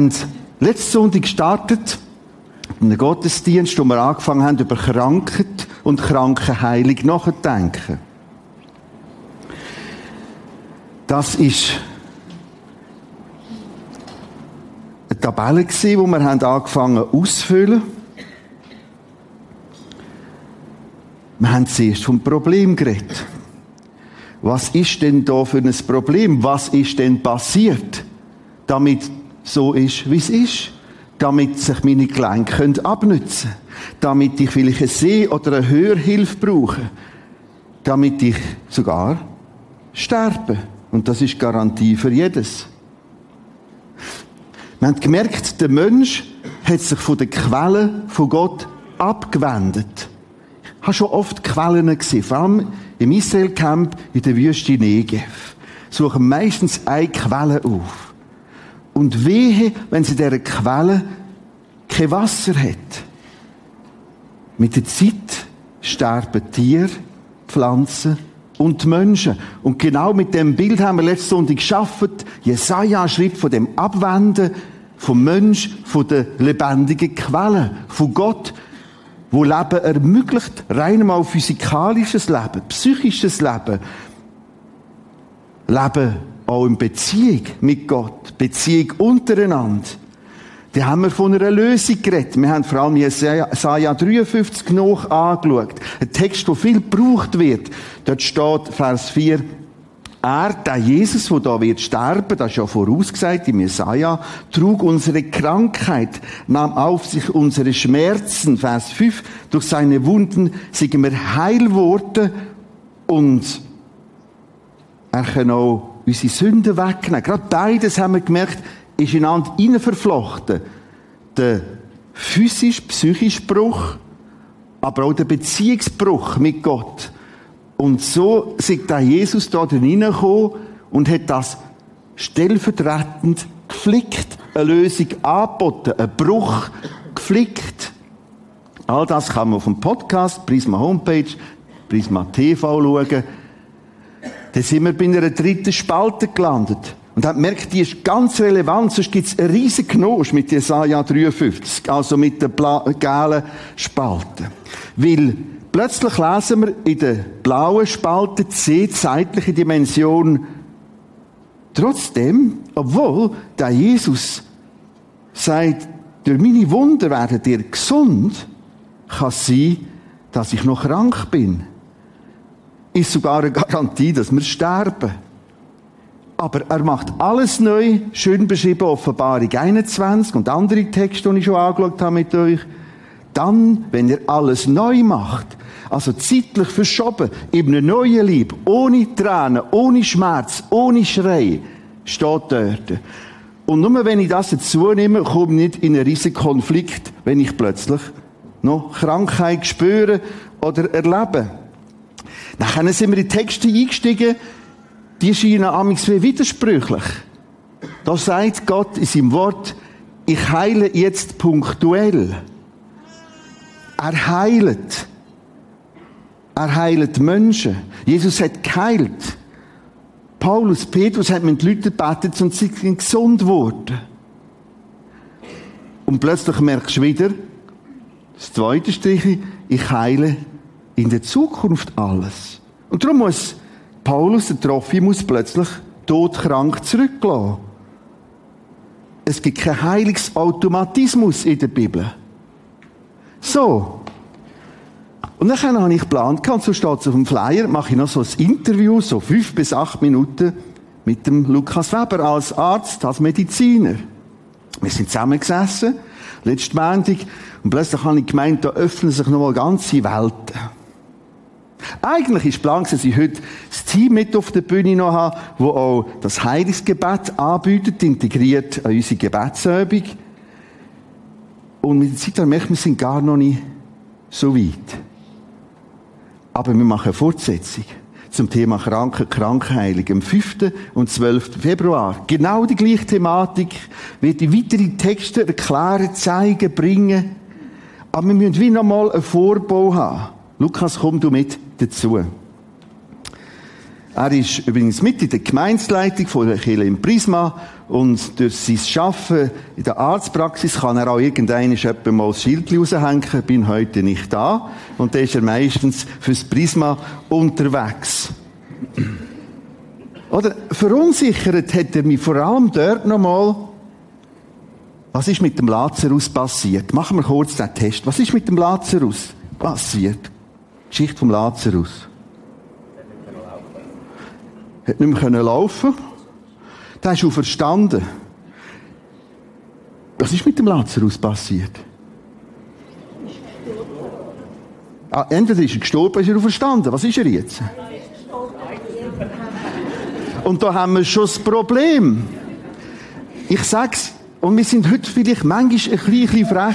haben letzten Sonntag gestartet, einen Gottesdienst, wo wir angefangen haben, über Krankheit und Krankenheilung nachzudenken. Das ist eine Tabelle die wir haben angefangen auszufüllen. Wir haben zuerst vom Problem geredet. Was ist denn da für ein Problem? Was ist denn passiert, damit so ist, wie es ist? Damit sich meine Gelenke abnützen können. Damit ich vielleicht eine Seh- oder eine Hörhilfe brauche. Damit ich sogar sterbe. Und das ist Garantie für jedes. Wir haben gemerkt, der Mensch hat sich von der Quelle von Gott abgewendet. Ich habe schon oft Quellen gesehen, vor allem im Israel-Camp in der Wüste Negev. Suchen meistens eine Quelle auf. Und wehe, wenn sie dieser Quelle kein Wasser hat. Mit der Zeit sterben Tiere, Pflanzen und Menschen. Und genau mit dem Bild haben wir letzte Sonntag geschafft. Jesaja schreibt von dem Abwenden vom Mensch, von der lebendigen Quelle, von Gott, wo Leben ermöglicht, rein mal physikalisches Leben, psychisches Leben, Leben auch in Beziehung mit Gott, Beziehung untereinander. Da haben wir von einer Lösung geredet. Wir haben vor allem Jesaja 53 noch angeschaut. Ein Text, der viel gebraucht wird. Dort steht Vers 4, er, der Jesus, der da wird sterben, das ist ja vorausgesagt im Jesaja, trug unsere Krankheit, nahm auf sich unsere Schmerzen, Vers 5, durch seine Wunden sind wir heil geworden und er kann auch unsere Sünden wegnehmen. Gerade beides haben wir gemerkt, ist ineinander verflochten. Der physisch-psychische Bruch, aber auch der Beziehungsbruch mit Gott. Und so ist da Jesus da reingekommen und hat das stellvertretend geflickt, eine Lösung angeboten, einen Bruch geflickt. All das kann man auf dem Podcast, Prisma Homepage, Prisma TV schauen. Da sind wir bei einer dritten Spalte gelandet. Und hat gemerkt, die ist ganz relevant, sonst gibt es einen riesen Knosch mit Jesaja 53, also mit der gelben Spalte. Weil Plötzlich lesen wir in der blauen Spalte C zeitliche Dimension. Trotzdem, obwohl der Jesus sagt, durch meine Wunder werdet ihr gesund, kann sein, dass ich noch krank bin. Ist sogar eine Garantie, dass wir sterben. Aber er macht alles neu, schön beschrieben, Offenbarung 21 und andere Texte, die ich schon angeschaut habe mit euch. Dann, wenn er alles neu macht, also zeitlich verschoben, in einem neuen Lieb, ohne Tränen, ohne Schmerz, ohne Schrei, steht dort. Und nur wenn ich das dazu nehme, komme ich nicht in einen riesigen Konflikt, wenn ich plötzlich noch Krankheit spüre oder erlebe. Dann sind wir in Texte eingestiegen, die scheinen amigs widersprüchlich. Da sagt Gott in seinem Wort, ich heile jetzt punktuell. Er heilt. Er heilt Menschen. Jesus hat geheilt. Paulus, Petrus hat mit den Leuten gebetet und sie sind gesund geworden. Und plötzlich merkst du wieder, das zweite Strich, ich heile in der Zukunft alles. Und darum muss Paulus, der Trophimus, plötzlich todkrank zurücklassen. Es gibt keinen Heilungsautomatismus in der Bibel. So, und dann habe ich geplant, so steht es auf dem Flyer, mache ich noch so ein Interview, so fünf bis acht Minuten, mit dem Lukas Weber als Arzt, als Mediziner. Wir sind zusammengesessen, letzten Montag, und plötzlich habe ich gemeint, da öffnen sich nochmal ganze Welten. Eigentlich ist Plan, dass ich heute das Team mit auf der Bühne noch habe, wo auch das Heilungsgebet anbietet, integriert an unsere Gebetsübung. Und mit der Zeit merke ich, wir sind gar noch nicht so weit. Aber wir machen eine Fortsetzung zum Thema Kranken, Krankheilung am 5. und 12. Februar. Genau die gleiche Thematik wird die weitere Texte erklären, zeigen, bringen. Aber wir müssen wie nochmal einen Vorbau haben. Lukas, komm du mit dazu. Er ist übrigens mit in der Gemeinsleitung von der Kirche im Prisma und durch sein Arbeiten in der Arztpraxis kann er auch irgendeinen etwa mal das Schild raushängen, bin heute nicht da. Und dann ist er meistens fürs Prisma unterwegs. Oder verunsichert hat er mich vor allem dort nochmal, was ist mit dem Lazarus passiert? Machen wir kurz den Test. Was ist mit dem Lazarus passiert? Geschichte vom Lazarus. Hat nicht mehr laufen Der ist auch verstanden. Was ist mit dem Lazarus passiert? Ah, entweder ist er gestorben, ist er verstanden. Was ist er jetzt? Und da haben wir schon das Problem. Ich sag's, und wir sind heute vielleicht manchmal ein bisschen frech,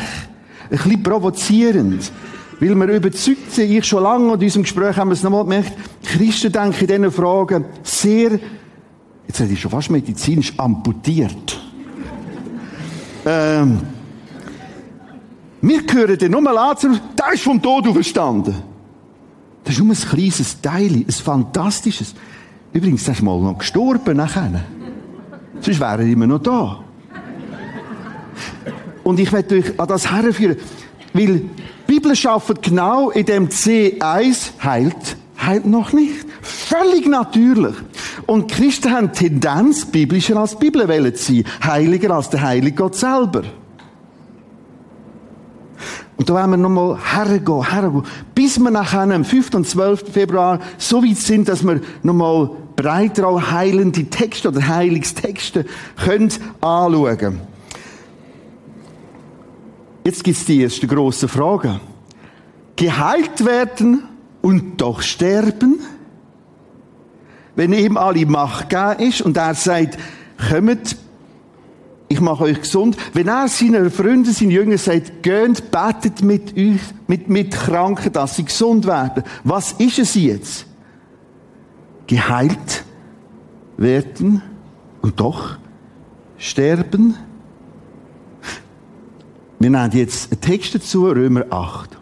ein bisschen provozierend. Weil wir überzeugt sind, ich schon lange in diesem Gespräch haben wir es nochmal gemerkt, Christen denken in diesen Fragen sehr, jetzt hätte ich schon fast medizinisch amputiert. ähm, wir hören den Nummer Lazarus, der ist vom Tod auferstanden. Das ist nur ein kleines Teil, ein fantastisches. Übrigens, der ist mal noch gestorben nachher. Sonst wäre er immer noch da. Und ich werde euch an das herführen, weil Bibel schafft genau in dem C1 heilt, heilt noch nicht. Völlig natürlich. Und Christen haben Tendenz, biblischer als die Bibel zu sein, heiliger als der heilige Gott selber. Und da wollen wir nochmal hergehen, hergehen, bis wir nachher am 5. und 12. Februar so weit sind, dass wir nochmal breiter auch heilende Texte oder Heilungstexte können anschauen. Jetzt gibt's die erste große Frage. Geheilt werden und doch sterben? Wenn ihm alle Macht gegeben ist und er sagt, kommt, ich mache euch gesund. Wenn er seinen Freunden, seinen Jüngern sagt, geht, betet mit euch, mit, mit Kranken, dass sie gesund werden. Was ist es jetzt? Geheilt werden und doch sterben? Wir nehmen jetzt einen Text dazu, Römer 8.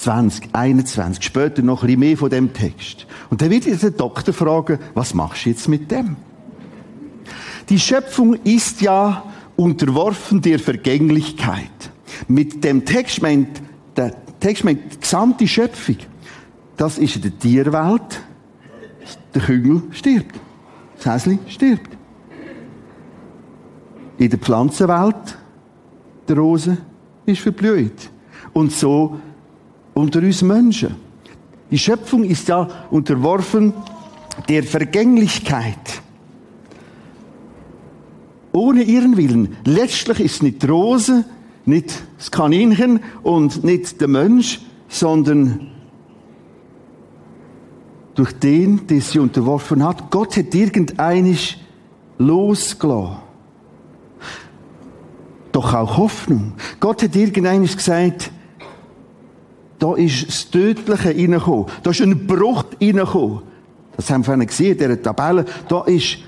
20, 21, später noch ein bisschen mehr von dem Text. Und dann wird der Doktor fragen, was machst du jetzt mit dem? Die Schöpfung ist ja unterworfen der Vergänglichkeit. Mit dem Text meint, der Text meint die gesamte Schöpfung. Das ist in der Tierwelt. Der Küngel stirbt. Das Häsli stirbt. In der Pflanzenwelt, der Rose, ist verblüht. Und so unter uns Menschen. Die Schöpfung ist ja unterworfen der Vergänglichkeit ohne ihren Willen. Letztlich ist nicht die Rose, nicht das Kaninchen und nicht der Mensch, sondern durch den, der sie unterworfen hat. Gott hat irgendeines losgelassen. Doch auch Hoffnung. Gott hat irgendeines gesagt, da ist das Tödliche reingekommen. Da ist ein Bruch reingekommen. Das haben wir gesehen in dieser Tabelle. Da ist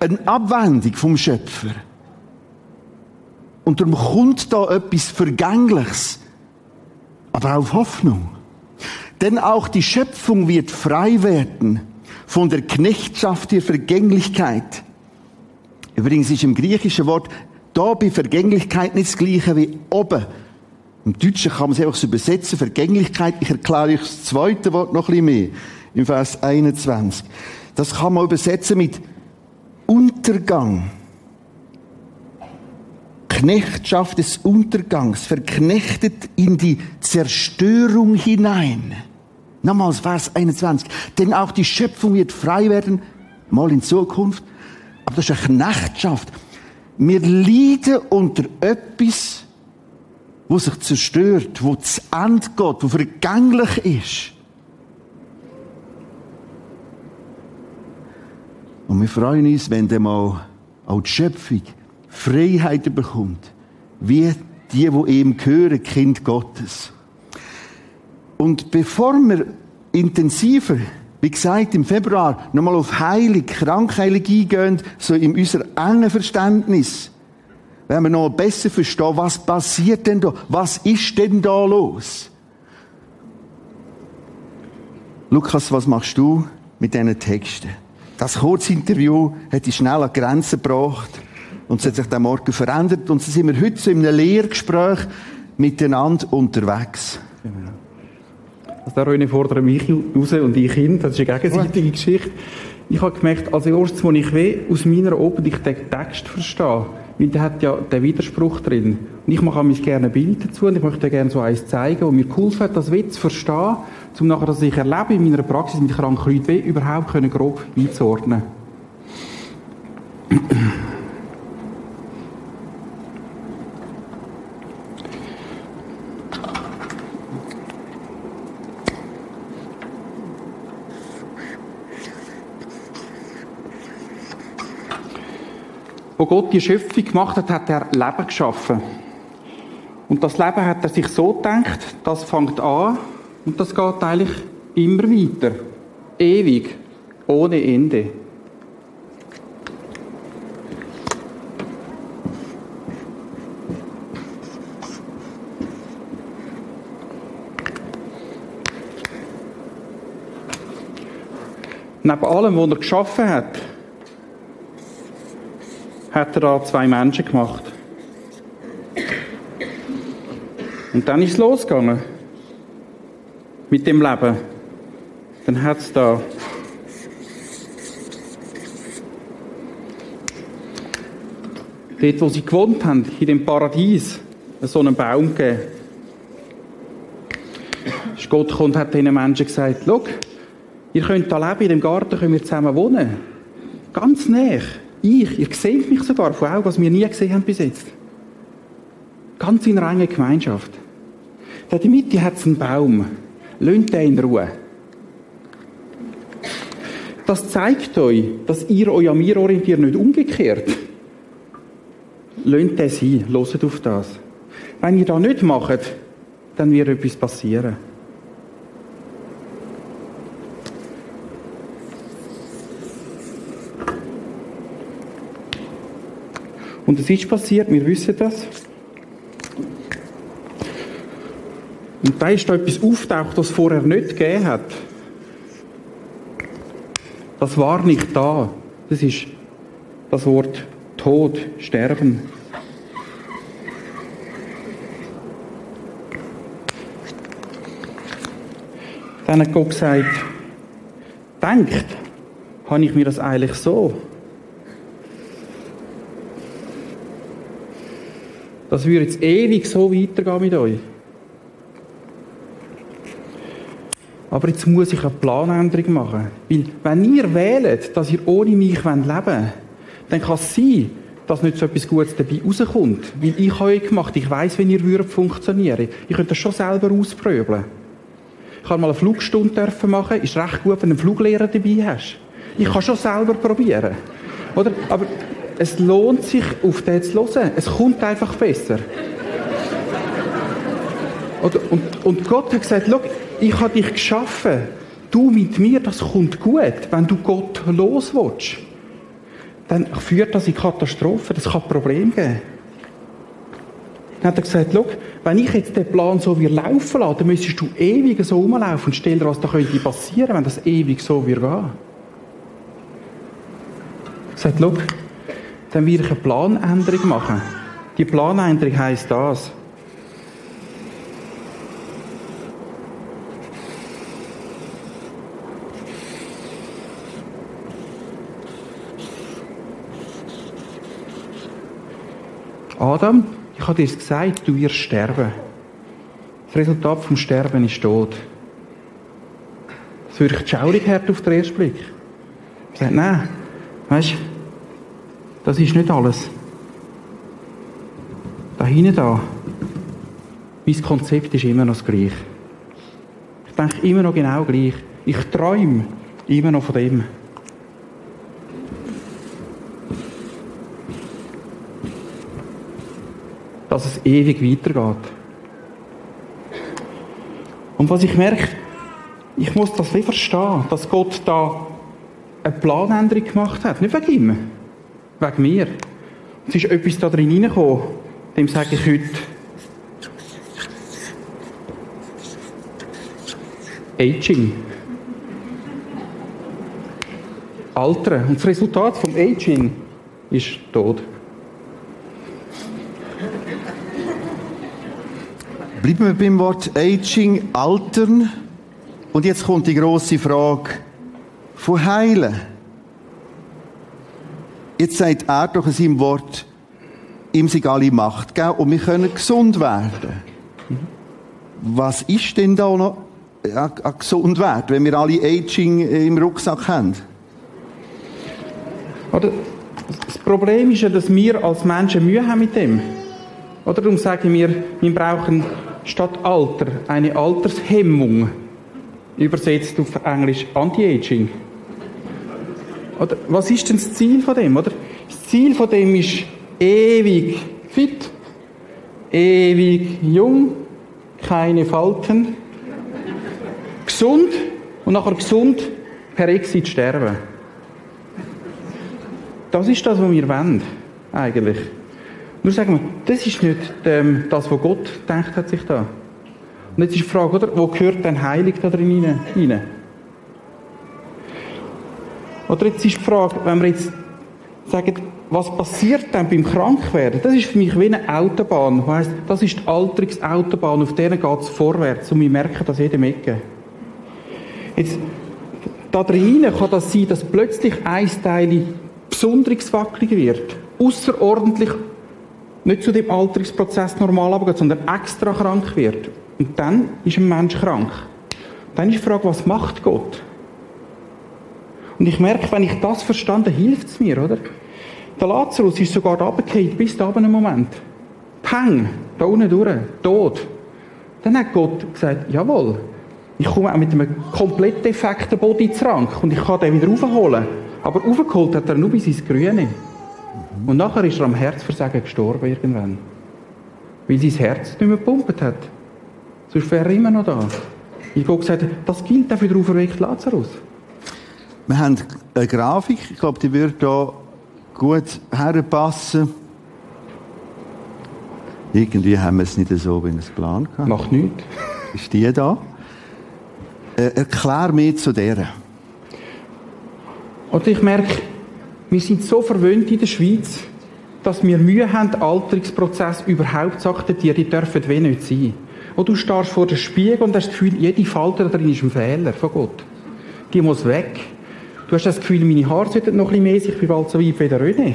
eine Abwendung vom Schöpfer. Und darum kommt da etwas Vergängliches, aber auch Hoffnung. Denn auch die Schöpfung wird frei werden von der Knechtschaft der Vergänglichkeit. Übrigens ist im griechischen Wort da bei Vergänglichkeit nicht das gleiche wie oben. Im Deutschen kann man es einfach so übersetzen, Vergänglichkeit. Ich erkläre euch das zweite Wort noch ein bisschen mehr. Im Vers 21. Das kann man übersetzen mit Untergang. Knechtschaft des Untergangs, verknechtet in die Zerstörung hinein. Nochmals Vers 21. Denn auch die Schöpfung wird frei werden, mal in Zukunft. Aber das ist eine Knechtschaft. Wir leiden unter etwas, wo sich zerstört, wo zu Ende geht, wo vergänglich ist. Und wir freuen uns, wenn dann mal auch die Schöpfung Freiheit bekommt, wie die, die ihm gehören, Kind Gottes. Und bevor wir intensiver, wie gesagt, im Februar nochmal auf Heilig, Krankheilung eingehen, so in unser engen Verständnis, werden wir noch besser verstehen, was passiert denn da? Was ist denn da los? Lukas, was machst du mit diesen Texten. Das Kurzinterview hat die schnell an Grenzen gebracht und es hat sich dann Morgen verändert und so sind wir heute so in einem Lehrgespräch miteinander unterwegs. Genau. Also der René fordert mich raus und ich ihn, das ist eine gegenseitige. Geschichte. Ich habe gemerkt, als erstes, wo ich weh aus meiner Obert den Text verstehe, weil der hat ja den Widerspruch drin. Und ich mache mich gerne ein Bild dazu und ich möchte gerne so eins zeigen, wo mir geholfen hat, das Witz zu verstehen, um nachher, dass ich erlebe in meiner Praxis mit kranken Leuten, überhaupt können grob einzuordnen. Wo Gott die Schöpfung gemacht hat, hat er Leben geschaffen. Und das Leben hat er sich so gedacht, das fängt an und das geht eigentlich immer weiter. Ewig. Ohne Ende. Neben allem, was er geschaffen hat, hat er da zwei Menschen gemacht. Und dann ist es losgegangen. Mit dem Leben. Dann hat es da dort, wo sie gewohnt haben, in dem Paradies, so einen Baum gegeben. Ist Gott und hat diesen Menschen gesagt, schau, ihr könnt da leben, in dem Garten können wir zusammen wohnen. Ganz näher. Ich, ihr seht mich sogar von auch, was wir nie gesehen haben bis jetzt. Ganz in reiner Gemeinschaft. Da in der Mitte hat es einen Baum. Lönt den in Ruhe. Das zeigt euch, dass ihr euch an mir orientiert, nicht umgekehrt. Lönt den sein, loset auf das. Wenn ihr das nicht macht, dann wird etwas passieren. Und es ist passiert, wir wissen das. Und da ist da etwas auftaucht, das vorher nicht gegeben hat. Das war nicht da. Das ist das Wort Tod, Sterben. Dann hat Gott gesagt, denkt, habe ich mir das eigentlich so? Das würde jetzt ewig so weitergehen mit euch. Aber jetzt muss ich eine Planänderung machen. Weil, wenn ihr wählt, dass ihr ohne mich leben wollt, dann kann es sein, dass nicht so etwas Gutes dabei rauskommt. Weil ich habe euch gemacht, ich weiss, wie ihr würdet funktionieren. Ich könnte das schon selber ausprobieren. Ich habe mal eine Flugstunde machen. Ist recht gut, wenn du einen Fluglehrer dabei hast. Ich kann schon selber probieren. Oder? Aber es lohnt sich, auf den zu hören. Es kommt einfach besser. Und, und, und Gott hat gesagt, ich habe dich geschaffen. Du mit mir, das kommt gut. Wenn du Gott los willst, dann führt das in Katastrophen. Das kann Probleme geben. Dann hat er gesagt, wenn ich jetzt den Plan so wie laufen lasse, dann müsstest du ewig so rumlaufen und stell dir, was da könnte passieren, wenn das ewig so wird gehen. Er sagt, dann werde ich eine Planänderung machen. Die Planänderung heisst das. Adam, ich habe dir gesagt, du wirst sterben. Das Resultat vom Sterben ist Tod. Das ich schaurig hart auf den ersten Blick. Ich sage, nein, weißt du, das ist nicht alles. Da hinten da, mein Konzept ist immer noch das gleiche. Ich denke immer noch genau gleich. Ich träume immer noch von dem. Dass es ewig weitergeht. Und was ich merke, ich muss das wie verstehen, dass Gott da eine Planänderung gemacht hat. Nicht wegen ihm. Wegen mir. Es ist etwas da drin reingekommen, dem sage ich heute Aging. Altern. Und das Resultat vom Aging ist Tod. Bleiben wir beim Wort Aging, Altern. Und jetzt kommt die große Frage von Heilen. Jetzt sagt er doch in seinem Wort, ihm sei alle Macht geben und wir können gesund werden. Was ist denn da noch ja, gesund werden, wenn wir alle Aging im Rucksack haben? Oder das Problem ist ja, dass wir als Menschen Mühe haben mit dem. Oder darum sagen wir, wir brauchen statt Alter eine Altershemmung. Übersetzt auf Englisch Anti-Aging. Oder was ist denn das Ziel von dem? Oder? Das Ziel von dem ist ewig fit, ewig jung, keine Falten, gesund und nachher gesund per Exit sterben. Das ist das, was wir wollen, eigentlich. Nur sagen wir, das ist nicht ähm, das, was Gott denkt hat sich da. Und jetzt ist die Frage, oder, wo gehört denn Heilig da drin rein? Oder jetzt ist die Frage, wenn wir jetzt sagen, was passiert dann beim Krankwerden? Das ist für mich wie eine Autobahn. Das heisst, das ist die Alterungsautobahn, auf der geht es vorwärts und wir merken das jedem Ecke. Jetzt, da drinnen kann das sein, dass plötzlich ein Teil besonders wackelig wird. Außerordentlich nicht zu dem Alterungsprozess normal abgeht, sondern extra krank wird. Und dann ist ein Mensch krank. Dann ist die Frage, was macht Gott? Und ich merke, wenn ich das verstande, hilft es mir, oder? Der Lazarus ist sogar runtergefallen, bis da einen Moment. Peng, da unten durch, tot. Dann hat Gott gesagt, jawohl, ich komme auch mit einem komplett defekten Body zurück und ich kann den wieder raufholen. Aber raufgeholt hat er nur bis ins Grüne. Und nachher ist er am Herzversagen gestorben irgendwann. Weil sein Herz nicht mehr gepumpt hat. Sonst wäre er immer noch da. Ich habe gesagt, das gilt auch für den auferweckten Lazarus. Wir haben eine Grafik, ich glaube, die würde hier gut herpassen. Irgendwie haben wir es nicht so, wie wir es geplant haben. Macht nichts. Ist die da? Äh, erklär mir zu der. Und ich merke, wir sind so verwöhnt in der Schweiz, dass wir Mühe haben, den Alterungsprozess überhaupt zu akzeptieren. Die dürfen wie nicht sein. Und du stehst vor dem Spiegel und hast das Gefühl, jede Falte da drin ist ein Fehler von Gott. Die muss weg. Du hast das Gefühl, meine Haare sollten noch ein bisschen mehr ich bin bald so weit wie der René.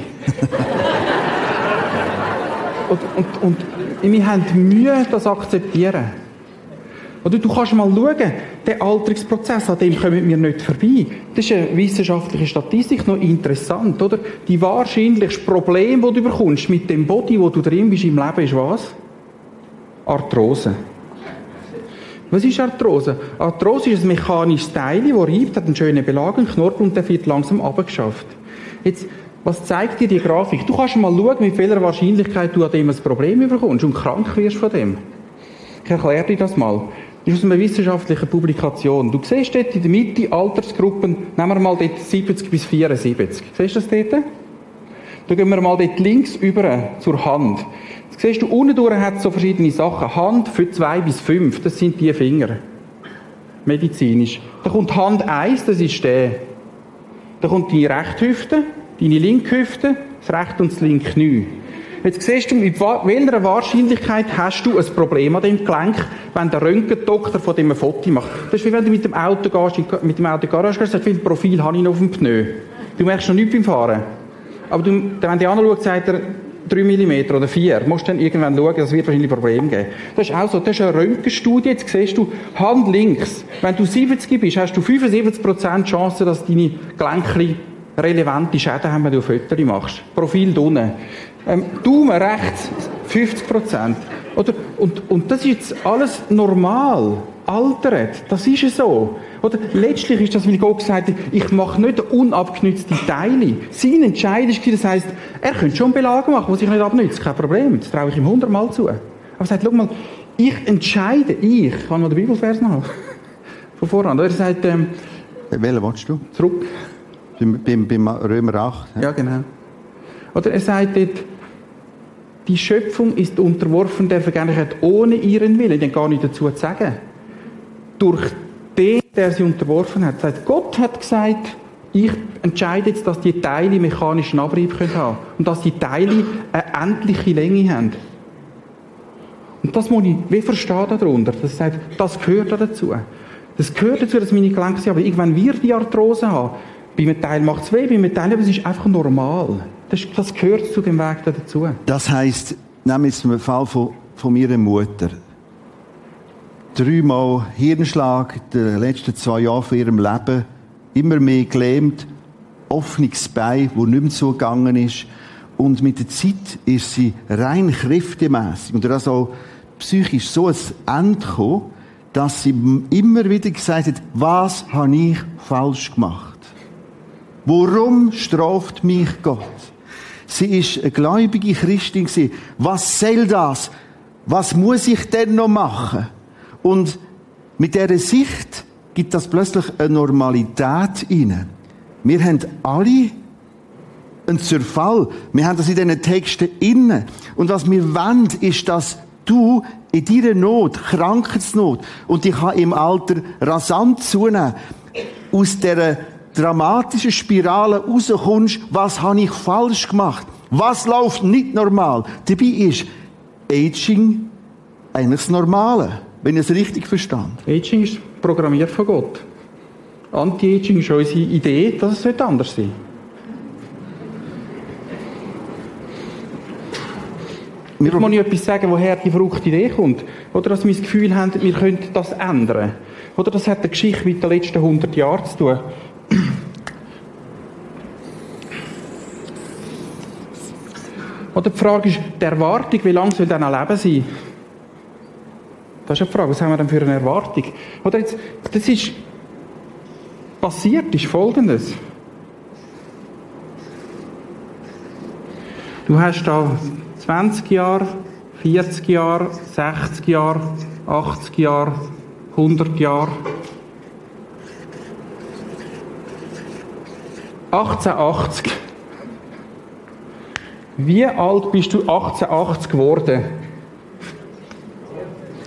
und, und, und wir haben Mühe, das zu akzeptieren. Oder du kannst mal schauen, der Alterungsprozess, an dem kommen wir nicht vorbei. Das ist eine wissenschaftliche Statistik, noch interessant, oder? Die wahrscheinlichste Problem, das du bekommst mit dem Body, wo du drin bist im Leben, ist was? Arthrose. Was ist Arthrose? Arthrose ist ein mechanisches Teil, das reibt, hat einen schönen Belag, einen Knorpel und der wird langsam abgeschafft. Jetzt, was zeigt dir die Grafik? Du kannst mal schauen, mit welcher Wahrscheinlichkeit du an dem ein Problem bekommst und krank wirst von dem. Ich erkläre dir das mal. Das ist aus einer wissenschaftlichen Publikation. Du siehst dort in der Mitte Altersgruppen, nehmen wir mal dort 70 bis 74. Siehst du das dort? Da gehen wir mal dort links über zur Hand. Siehst du, unten durch hat es so verschiedene Sachen. Hand für zwei bis fünf, das sind die Finger. Medizinisch. Da kommt Hand 1, das ist der. Da kommt deine rechte Hüfte, deine linke Hüfte, das rechte und das linke Knie. Jetzt siehst du, mit welcher Wahrscheinlichkeit hast du ein Problem an dem Gelenk, wenn der Röntgendoktor von dem ein Foto macht. Das ist wie wenn du mit dem Auto gehst, mit dem Auto Garage gehst, wie viel Profil habe ich noch auf dem Pneu. Du merkst noch nichts beim Fahren. Aber du, wenn der anschaut, sagt er, 3 mm oder 4, musst du dann irgendwann schauen, das wird wahrscheinlich Probleme geben. Das ist auch so, das ist eine Röntgenstudie, jetzt siehst du, Hand links. Wenn du 70 bist, hast du 75% Chance, dass deine Gelenke relevante Schäden haben, wenn du ein Foto machst. Profil unten. Ähm, Daumen rechts 50 Oder? Und, und das ist jetzt alles normal. Altert. Das ist ja so. Oder? Letztlich ist das, weil Gott gesagt hat, ich mache nicht unabgenützte Teile. Sein Entscheid ist, das heisst, er könnte schon Belag machen, was ich nicht abnütze. Kein Problem. Das traue ich ihm hundertmal zu. Aber er sagt, schau mal, ich entscheide, ich, ich kann noch den Bibelvers noch von voran. Er sagt, ähm, Welchen willst du? Zurück. Beim, beim, beim Römer 8. Ja, genau. Oder er sagt dort, die Schöpfung ist unterworfen der Vergänglichkeit ohne ihren Willen. Den gar nicht dazu zu sagen. Durch den, der sie unterworfen hat. Gott hat gesagt, ich entscheide jetzt, dass die Teile mechanischen Abrieb können haben und dass die Teile eine endliche Länge haben. Und das muss ich wie verstehen darunter. Das sagt, das gehört dazu. Das gehört dazu, dass meine Gelenke sind. Aber wenn wir die Arthrose haben, bei einem Teil macht es weh, bei einem Teil, aber es ist einfach normal. Das, das gehört zu dem Weg dazu. Das heisst, nehmen wir den Fall von, von meiner Mutter. Dreimal Hirnschlag in den letzten zwei Jahren von ihrem Leben. Immer mehr gelähmt. Offenes Bein, das nicht mehr zugegangen ist. Und mit der Zeit ist sie rein kräftemässig und das auch psychisch so ein Ende gekommen, dass sie immer wieder gesagt hat, was habe ich falsch gemacht? Warum straft mich Gott? Sie ist eine gläubige Christin. Was soll das? Was muss ich denn noch machen? Und mit dieser Sicht gibt das plötzlich eine Normalität inne. Wir haben alle einen Zerfall. Wir haben das in diesen Texten inne. Und was wir wollen, ist, dass du in deiner Not, Krankheitsnot, und die kann im Alter rasant zunehmen, aus dieser dramatischen Spirale rauskommst, was habe ich falsch gemacht? Was läuft nicht normal? Dabei ist Aging eigentlich das Normale, wenn ich es richtig verstand. Aging ist programmiert von Gott. Anti-Aging ist unsere Idee, dass es anders sein sollte. Ich muss nicht etwas sagen, woher die verrückte Idee kommt. Oder dass wir das Gefühl haben, wir könnten das ändern. Oder das hat eine Geschichte mit den letzten 100 Jahren zu tun. Oder die Frage ist, die Erwartung, wie lange soll dann ein Leben sein? Das ist eine Frage, was haben wir denn für eine Erwartung? Oder jetzt, das ist passiert, ist Folgendes. Du hast da 20 Jahre, 40 Jahre, 60 Jahre, 80 Jahre, 100 Jahre. 1880. Wie alt bist du 1880 geworden?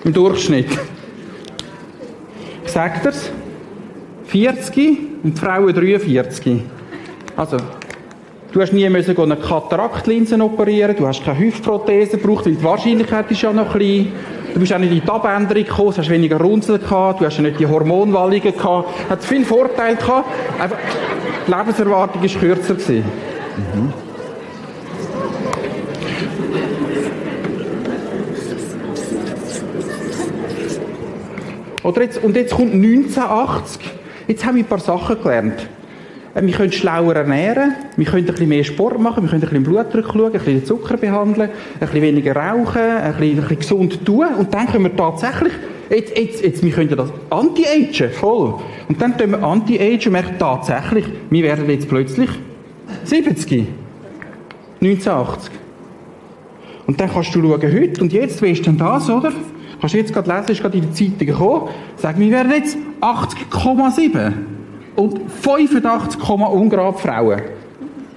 Im Durchschnitt. Sagt er's? 40 und die Frauen 43. Also, Du hast nie müssen eine Kataraktlinse operieren, du hast keine Hüftprothese gebraucht, weil die Wahrscheinlichkeit ist ja noch klein. Du bist auch nicht in die Abänderung gekommen, du hast weniger Runzeln gehabt, du hast ja nicht die Hormonwallungen gehabt. Hat viel Vorteile gehabt. Einfach, die Lebenserwartung war kürzer gewesen. Mhm. Oder jetzt, und jetzt kommt 1980. Jetzt haben wir ein paar Sachen gelernt. Äh, wir können schlauer ernähren, wir können ein bisschen mehr Sport machen, wir können ein bisschen Blutdruck schauen, ein bisschen den Zucker behandeln, ein bisschen weniger rauchen, ein bisschen, ein bisschen gesund tun und dann können wir tatsächlich, jetzt, jetzt, jetzt wir können das anti-agen, voll. Und dann tun wir anti-agen und merken tatsächlich, wir werden jetzt plötzlich 70, 1980. Und dann kannst du schauen, heute und jetzt, wie ist denn das, oder? Kannst du jetzt gerade lesen, ist gerade in der Zeitung gekommen, sag, wir werden jetzt 80,7 und 85, ungerade Frauen.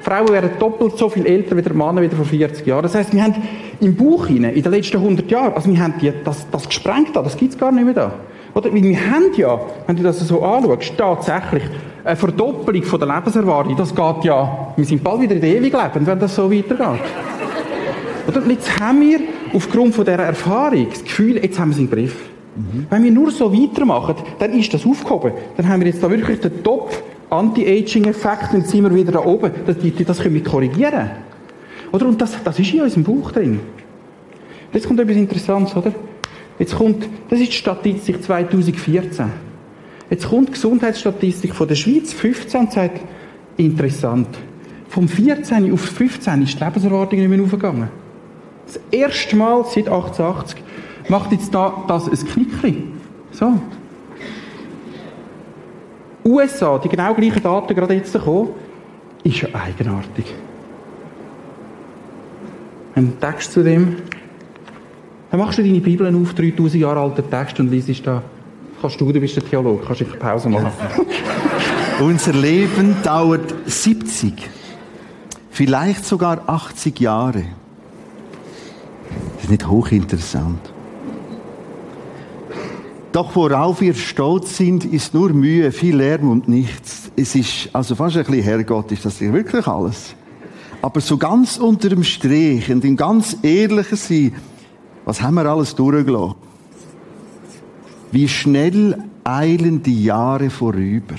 Frauen werden doppelt so viel älter wie der Mann wieder vor 40 Jahren. Das heisst, wir haben im Buch hinein, in den letzten 100 Jahren, also wir haben die, das, das gesprengt da, das gibt's gar nicht mehr da. Oder? Weil wir haben ja, wenn du das so anschaust, tatsächlich eine Verdoppelung von der Lebenserwartung. Das geht ja, wir sind bald wieder in der ewig wenn das so weitergeht. Oder? Und jetzt haben wir aufgrund von dieser Erfahrung das Gefühl, jetzt haben wir es im Griff. Mhm. Wenn wir nur so weitermachen, dann ist das aufgehoben. Dann haben wir jetzt da wirklich den Top Anti-Aging-Effekt, dann sind wir wieder da oben. Das, das können wir korrigieren. Oder? Und das, das ist in unserem Buch drin. Jetzt kommt etwas Interessantes, oder? Jetzt kommt, das ist die Statistik 2014. Jetzt kommt die Gesundheitsstatistik von der Schweiz 15 und sagt, interessant. Vom 14 auf 15 ist die Lebenserwartung nicht mehr aufgegangen. Das erste Mal seit 1880 macht jetzt da das ein Knickchen. So. USA, die genau gleichen Daten gerade jetzt gekommen, ist ja eigenartig. Ein Text zu dem. Dann machst du deine Bibel auf, 3000 Jahre alter Text und liest da. Kannst du, du bist der Theologe, kannst du eine Pause machen. Unser Leben dauert 70, vielleicht sogar 80 Jahre. Das ist nicht hochinteressant. Doch worauf wir stolz sind, ist nur Mühe, viel Lärm und nichts. Es ist also fast ein bisschen Herrgott, ist das hier wirklich alles. Aber so ganz unter dem Strich und im ganz ehrlichen Sein, was haben wir alles durchgelassen? Wie schnell eilen die Jahre vorüber.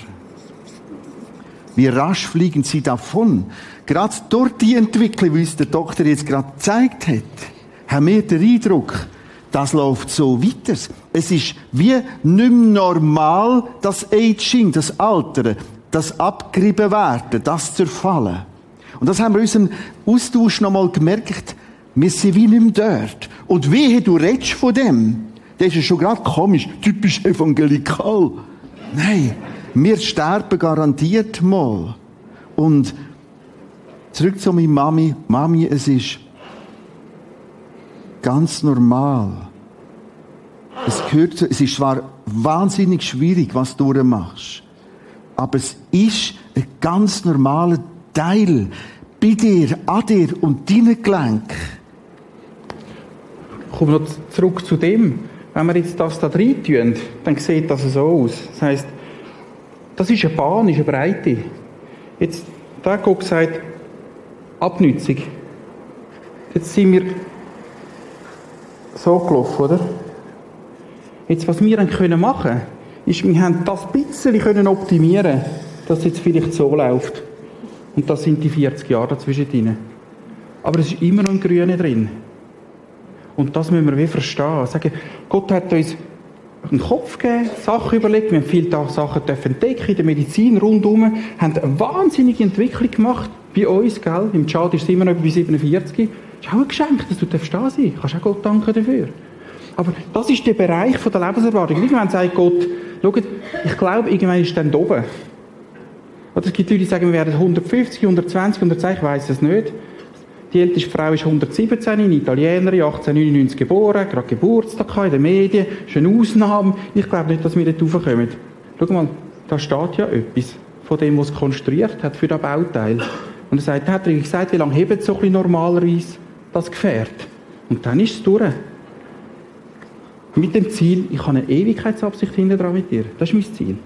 Wie rasch fliegen sie davon. Gerade durch die Entwicklung, wie es der Doktor jetzt gerade gezeigt hat, haben wir den Eindruck, das läuft so weiter. Es ist wie nicht mehr normal, das Aging, das Altern, das Abgerieben werden, das Zerfallen. Und das haben wir in unserem Austausch nochmal gemerkt. Wir sind wie nicht mehr dort. Und wie du redest von dem, das ist schon gerade komisch, typisch evangelikal. Nein, wir sterben garantiert mal. Und zurück zu meiner Mami. Mami, es ist ganz normal. Es gehört, es ist zwar wahnsinnig schwierig, was du machst, aber es ist ein ganz normaler Teil bei dir, an dir und deinen Gelenken. Ich komme noch zurück zu dem. Wenn wir jetzt das da rein tun, dann sieht das so aus. Das heisst, das ist eine Bahn, ist eine Breite. Jetzt, hat Gott gesagt, Abnützung. Jetzt sind wir so gelaufen, oder? Jetzt, was wir dann können machen ist, wir haben das bisschen können optimieren dass es jetzt vielleicht so läuft. Und das sind die 40 Jahre dazwischen drin. Aber es ist immer noch ein Grüne drin. Und das müssen wir wie verstehen. Sagen, Gott hat uns einen Kopf gegeben, Sachen überlegt, wir haben viele Sachen entdecken in der Medizin rundherum, haben eine wahnsinnige Entwicklung gemacht bei uns, gell? Im Tschad ist es immer noch bei 47. Ist auch ein Geschenk, dass du da sein Du kannst auch Gott danken dafür. Aber das ist der Bereich der Lebenserwartung. Irgendwann sagt Gott, schaut, ich glaube, irgendwann ist es dann oben. Oder es gibt Leute, die sagen, wir werden 150, 120, 110, ich weiß es nicht. Die älteste Frau ist 117, eine Italienerin, 1899 geboren, gerade Geburtstag in den Medien. Ist eine Ausnahme. Ich glaube nicht, dass wir dort raufkommen. Schau mal, da steht ja etwas von dem, was es konstruiert hat für das Bauteil. Und er sagt, hat er gesagt, wie lange hebt so ein bisschen normalerweise das Gefährt? Und dann ist es durch. Mit dem Ziel, ich habe eine Ewigkeitsabsicht hinter dran mit dir. Das ist mein Ziel.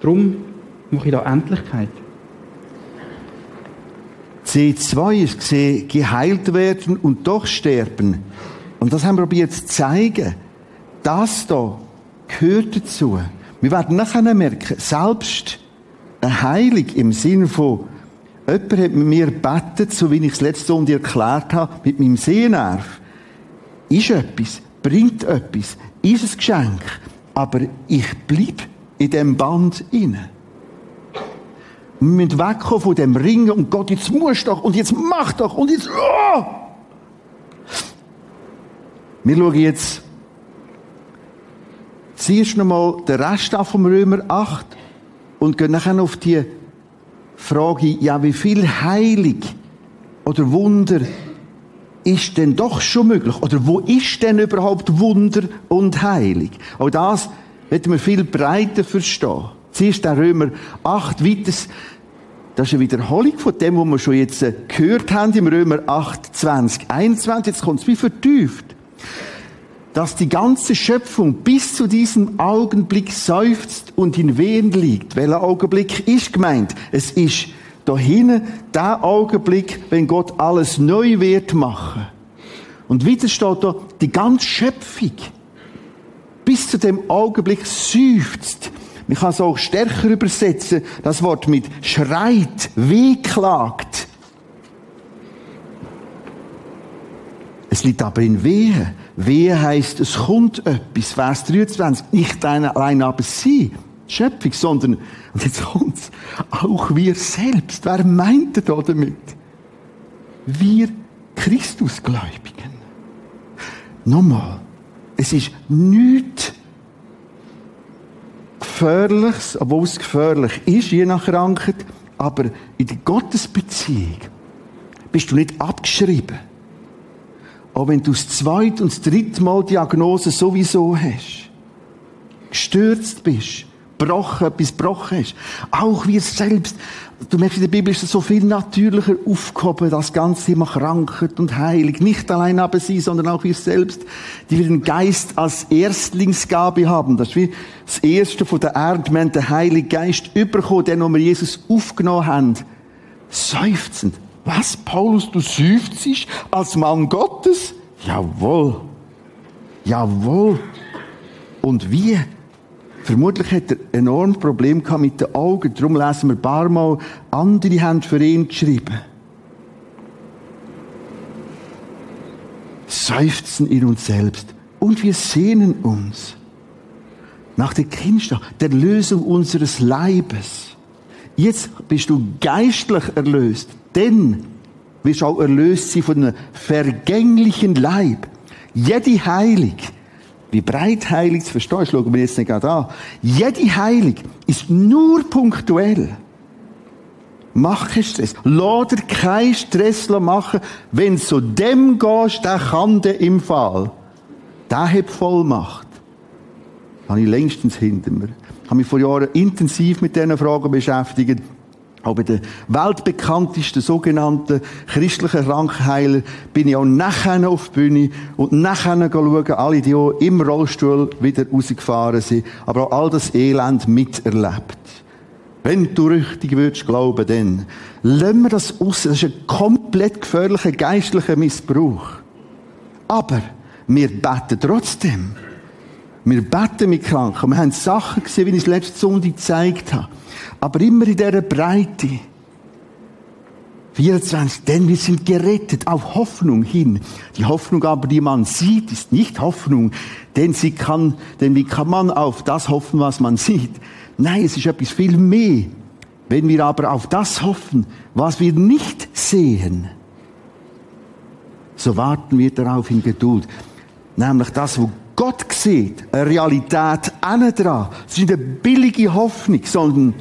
Darum mache ich da Endlichkeit. C2 ist gesehen, geheilt werden und doch sterben. Und das haben wir probiert zu zeigen. Das da gehört dazu. Wir werden nachher merken, selbst eine Heilung im Sinne von, jemand hat mit mir gebetet, so wie ich es letzte Stunde erklärt habe, mit meinem Sehnerv, ist etwas bringt etwas, ist ein Geschenk, aber ich bleibe in dem Band inne. Wir müssen wegkommen von dem Ringen und Gott, jetzt musst doch und jetzt mach doch und jetzt, oh! Wir schauen jetzt zuerst nochmal den Rest auf vom Römer 8 und gehen nachher auf die Frage, ja, wie viel Heilig oder Wunder ist denn doch schon möglich? Oder wo ist denn überhaupt Wunder und Heilig? Auch das werden wir viel breiter verstehen. Zuerst der Römer 8, weiter. Das ist eine Wiederholung von dem, was wir schon jetzt äh, gehört haben im Römer 8, 20, 21. Jetzt kommt es wie vertieft. Dass die ganze Schöpfung bis zu diesem Augenblick seufzt und in Wehen liegt. Welcher Augenblick ist gemeint? Es ist da hinten, der Augenblick, wenn Gott alles neu wird machen. Und wieder steht da, die ganze Schöpfung bis zu dem Augenblick seufzt. Man kann es auch stärker übersetzen, das Wort mit schreit, wehklagt. Es liegt aber in Wehe. Wehe heißt, es kommt etwas. Vers 23. Nicht allein aber sie, Schöpfung, sondern, und jetzt kommt's, auch wir selbst. Wer meint da damit? Wir Christusgläubigen. Nochmal. Es ist nichts Gefährliches, obwohl es gefährlich ist, je nach Krankheit, aber in der Gottesbeziehung bist du nicht abgeschrieben. Auch wenn du das zweite und das dritte Mal Diagnose sowieso hast, gestürzt bist, gebrochen, etwas gebrochen ist. Auch wir selbst. Du merkst, in der Bibel ist es so viel natürlicher aufgehoben, das ganze Thema Krankheit und Heilig. Nicht allein aber sie, sondern auch wir selbst, die wir den Geist als Erstlingsgabe haben. Das ist wie das Erste von der Erde. Wir haben den Heiligen Geist überkommen, den wir Jesus aufgenommen haben. Seufzend. Was, Paulus, du seufzest als Mann Gottes? Jawohl. Jawohl. Und wie? Vermutlich hat er enorm Problem gehabt mit den Augen. Darum lesen wir ein paar Mal, andere haben für ihn geschrieben. Seufzen in uns selbst. Und wir sehnen uns nach der Kindschaft, der Lösung unseres Leibes. Jetzt bist du geistlich erlöst, denn wirst auch erlöst sein von einem vergänglichen Leib. Jede Heilig wie breit heilig zu verstehen ist, schauen wir jetzt nicht gerade an. Jede Heilig ist nur punktuell. Mach keinen Stress. Lass keinen Stress machen. Wenn du zu dem gehst, der kann dir im Fall. Der hat Vollmacht. Das habe ich längstens hinter mir. Ich habe mich vor Jahren intensiv mit diesen Fragen beschäftigt. Aber der weltbekanntesten sogenannten christlichen Krankenheiler bin ich auch nachher auf die Bühne und nachher schauen, alle, die auch im Rollstuhl wieder rausgefahren sind, aber auch all das Elend miterlebt. Wenn du richtig würdest glauben, dann lassen wir das aus. Das ist ein komplett gefährlicher geistlicher Missbrauch. Aber wir beten trotzdem. Wir beten mit Kranken. Wir haben Sachen gesehen, wie ich es letzte Sonntag gezeigt habe. Aber immer in dieser Breite. 24, denn wir sind gerettet auf Hoffnung hin. Die Hoffnung aber, die man sieht, ist nicht Hoffnung, denn sie kann, denn wie kann man auf das hoffen, was man sieht? Nein, es ist etwas viel mehr. Wenn wir aber auf das hoffen, was wir nicht sehen, so warten wir darauf in Geduld. Nämlich das, wo Gott sieht, eine Realität dran. Es ist nicht eine billige Hoffnung, sondern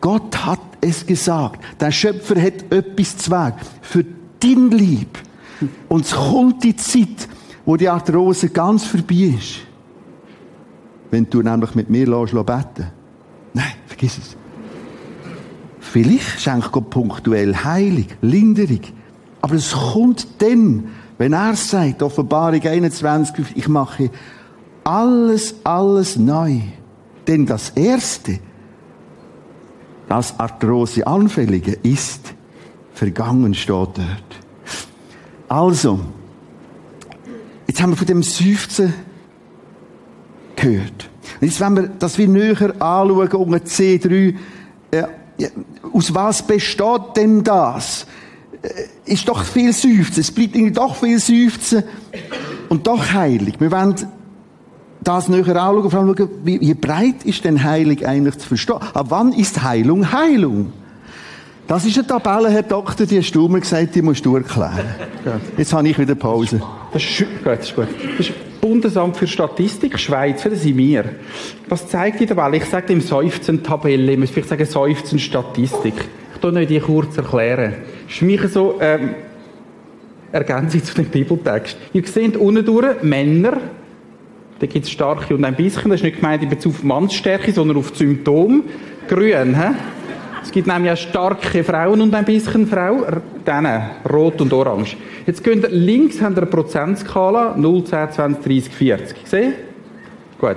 Gott hat es gesagt. Der Schöpfer hat etwas zu Weg für dein Lieb. Und es kommt die Zeit, wo die Arthrose ganz vorbei ist. Wenn du nämlich mit mir lässt, beten Nein, vergiss es. Vielleicht schenkt Gott punktuell Heilig, Linderung. Aber es kommt dann, wenn er sagt, Offenbarung 21, ich mache alles, alles neu. Denn das Erste, das Arthrose anfällige ist vergangen, steht dort. Also, jetzt haben wir von dem Seufzen gehört. Und jetzt wenn wir das wie näher anschauen, unter C3, äh, aus was besteht denn das? Äh, ist doch viel Seufzen, es bleibt irgendwie doch viel Seufzen und doch heilig. Wir wollen das näher anschauen, vor allem schauen, wie, wie breit ist denn Heilung eigentlich zu verstehen? Ab wann ist Heilung Heilung? Das ist eine Tabelle, Herr Doktor, die hast du mir gesagt, die musst du erklären. Jetzt habe ich wieder Pause. Das ist, gut, das ist gut. Das ist Bundesamt für Statistik, Schweiz, das sind wir. Was zeigt die Tabelle? Ich sage dem Seufzen-Tabelle, ich muss vielleicht sagen Seufzen-Statistik. Ich tue euch die kurz erklären. Das ist mich so, ähm, Ergänzung zu dem Bibeltext. Ihr seht unten durch Männer, da gibt es starke und ein bisschen. Das ist nicht gemeint in Bezug auf Mannsstärke, sondern auf die Symptome. Grün, hä? Es gibt nämlich auch starke Frauen und ein bisschen Frau. Dann rot und orange. Jetzt gehen ihr, links haben wir eine Prozentskala. 0, 10, 20, 30, 40. Gesehen? Gut.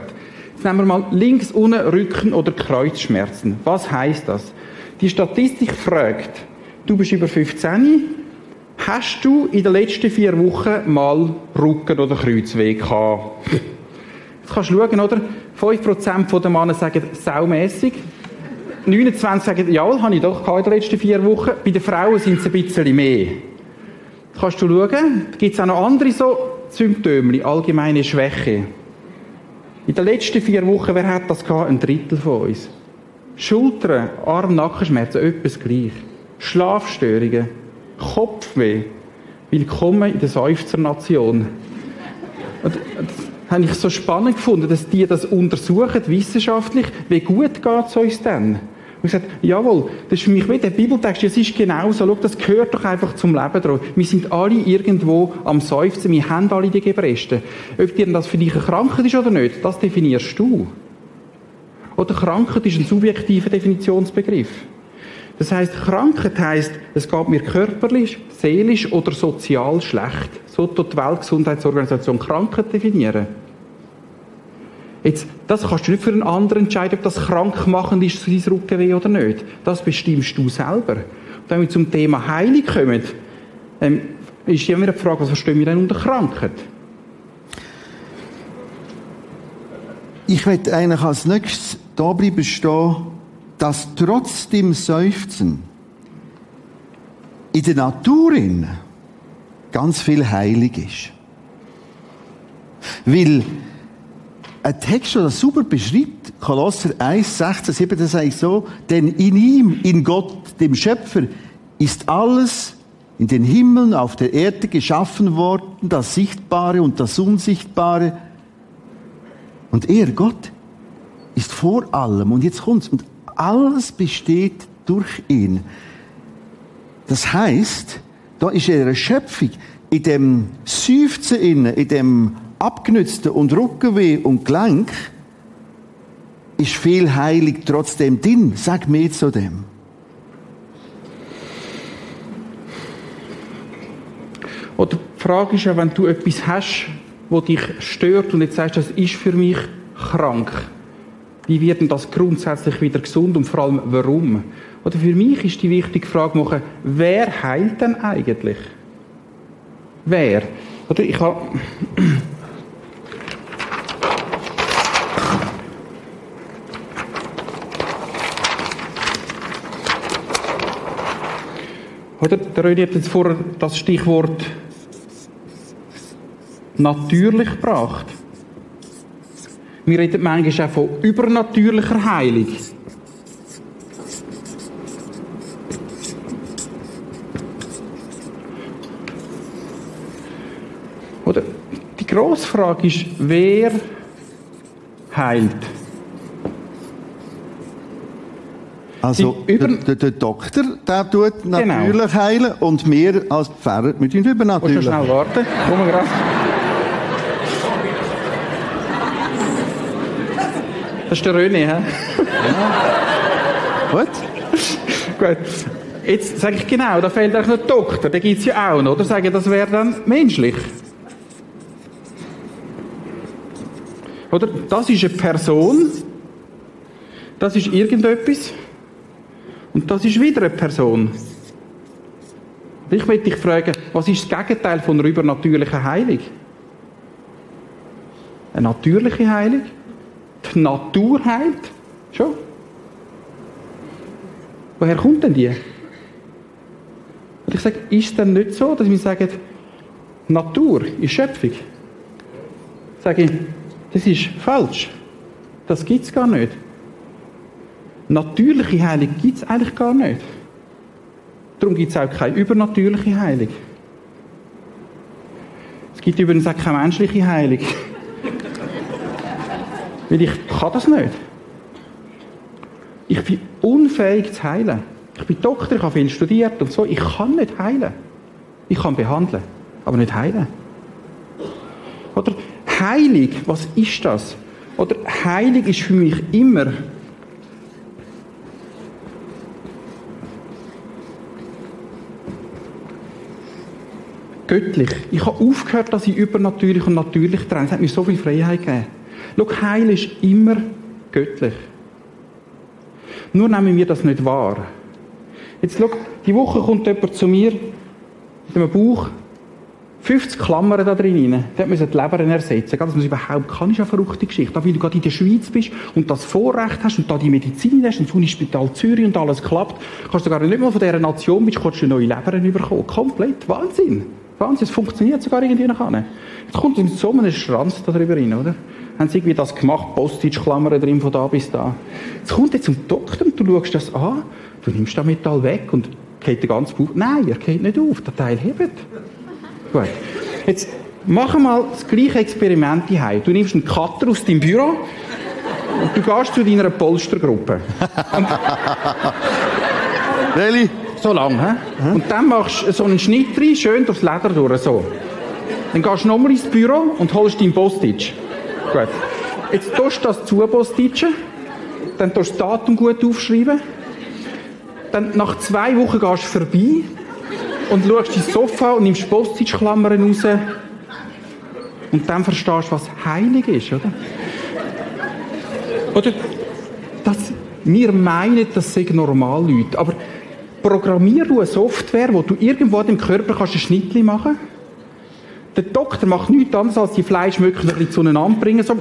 Jetzt nehmen wir mal links unten Rücken- oder Kreuzschmerzen. Was heißt das? Die Statistik fragt, du bist über 15, hast du in den letzten vier Wochen mal Rücken- oder Kreuzweh gehabt? Jetzt kannst du schauen, oder? 5% der Männer sagen saumässig. 29 sagen, ja, habe ich doch in den letzten vier Wochen. Bei den Frauen sind es ein bisschen mehr. Kannst du schauen, gibt es auch noch andere so Symptome, allgemeine Schwäche. In den letzten vier Wochen, wer hat das gehabt? Ein Drittel von uns. Schultern, Arm, Nackenschmerzen, etwas gleich. Schlafstörungen, Kopfweh. Willkommen in der Seufzernation. Habe ich so spannend gefunden, dass die das untersuchen, wissenschaftlich, wie gut geht es uns denn? Und ich gesagt, jawohl, das ist für mich wie der Bibeltext, das ist genauso, schau, das gehört doch einfach zum Leben drauf. Wir sind alle irgendwo am Seufzen, wir haben alle die Gebresten. Ob dir das für dich eine Krankheit ist oder nicht, das definierst du. Oder Krankheit ist ein subjektiver Definitionsbegriff. Das heißt, Krankheit heißt, es geht mir körperlich, seelisch oder sozial schlecht. So tut die Weltgesundheitsorganisation Krankheit definieren. Jetzt, das kannst du nicht für einen anderen entscheiden, ob das krankmachend ist, sein Rückenweh oder nicht. Das bestimmst du selber. Und wenn wir zum Thema Heilung kommen, ähm, ist immer die Frage, was verstehen wir denn unter Krankheit? Ich möchte eigentlich als nächstes da bleiben dass trotz dem Seufzen in der Natur ganz viel heilig ist. Weil ein Text, der das super beschreibt, Kolosser 1, 16, 17, das heißt so, denn in ihm, in Gott, dem Schöpfer, ist alles in den Himmeln, auf der Erde geschaffen worden, das Sichtbare und das Unsichtbare. Und er, Gott, ist vor allem. Und jetzt kommt's. Und alles besteht durch ihn. Das heißt, da ist er eine Schöpfung. In dem Seufzen innen, in dem Abgenützten und Rückenweh und Gelenk, ist viel Heilig trotzdem drin. Sag mir zu dem. Oder die Frage ist ja, wenn du etwas hast, wo dich stört und jetzt sagst, das ist für mich krank wie wird denn das grundsätzlich wieder gesund und vor allem warum? Oder für mich ist die wichtige Frage machen, wer heilt denn eigentlich? Wer? Oder ich habe Oder der Rödi hat jetzt vorher das Stichwort natürlich gebracht. Wir reden manchmal auch von übernatürlicher Heilung. Oder die grosse Frage ist, wer heilt? Also der, der, Doktor, der tut genau. natürlich genau. heilen und wir als Pfarrer, wir tun übernatürlich. Musst du schnell warten? Komm gerade. Das ist der René, hä? Ja. Gut. Gut. Jetzt sage ich genau, da fehlt eigentlich noch der Doktor, den gibt es ja auch noch. Oder sage ich, das wäre dann menschlich. Oder? Das ist eine Person, das ist irgendetwas und das ist wieder eine Person. Ich möchte dich fragen, was ist das Gegenteil von einer übernatürlichen Heilung? Eine natürliche Heilung? die Natur heilt. Schon. Woher kommt denn die? Und ich sage, ist denn nicht so, dass wir sagen, Natur ist Schöpfung? Sage ich, das ist falsch. Das gibt es gar nicht. Natürliche Heilung gibt es eigentlich gar nicht. Darum gibt es auch keine übernatürliche Heilung. Es gibt übrigens auch keine menschliche Heilung. Weil ich kann das nicht. Ich bin unfähig zu heilen. Ich bin Doktor, ich habe viel studiert und so. Ich kann nicht heilen. Ich kann behandeln, aber nicht heilen. Oder Heilig, was ist das? Oder Heilig ist für mich immer göttlich. Ich habe aufgehört, dass ich übernatürlich und natürlich trenne. Es hat mir so viel Freiheit gegeben. Schau, Heil ist immer göttlich. Nur nehmen wir das nicht wahr. Jetzt schau, die Woche kommt jemand zu mir mit einem Buch, 50 Klammern da drin rein. Der muss die Leber ersetzen. Dass man überhaupt kann, ist eine verrückte Geschichte. Aber weil du gerade in der Schweiz bist und das Vorrecht hast und da die Medizin hast und das Unispital Zürich und alles klappt, kannst du gar nicht mal von dieser Nation bist, kannst du neue Leber bekommen. Komplett. Wahnsinn. Wahnsinn. Es funktioniert sogar irgendwie nach Jetzt kommt mit so einem Schranz da drüber rein, oder? haben sie irgendwie das gemacht, Postage-Klammern drin von da bis da. Jetzt kommt er zum Doktor und du schaust das an, du nimmst das Metall weg und geht der ganze Bauch. Nein, er geht nicht auf, der Teil hebt. Gut. Jetzt machen wir mal das gleiche Experiment hier. Du nimmst einen Cutter aus deinem Büro und du gehst zu deiner Polstergruppe. Welche? So lang, hä? Mhm. Und dann machst du so einen Schnitt rein, schön durchs Leder durch, so. Dann gehst du nochmal ins Büro und holst deinen Postage. Gut. Jetzt tust du das zubostitschen. dann tust du das Datum gut aufschreiben. Dann nach zwei Wochen gehst du vorbei und schaust ins Sofa und nimmst Postage-Klammern raus. Und dann verstehst du, was heilig ist, oder? Oder? Das, wir meinen, das sind normal Leute. Aber programmier du eine Software, wo du irgendwo im Körper kannst ein Schnittchen machen Der Doktor macht nichts anderes, als die Fleischmöcken ein zueinander bringen. So,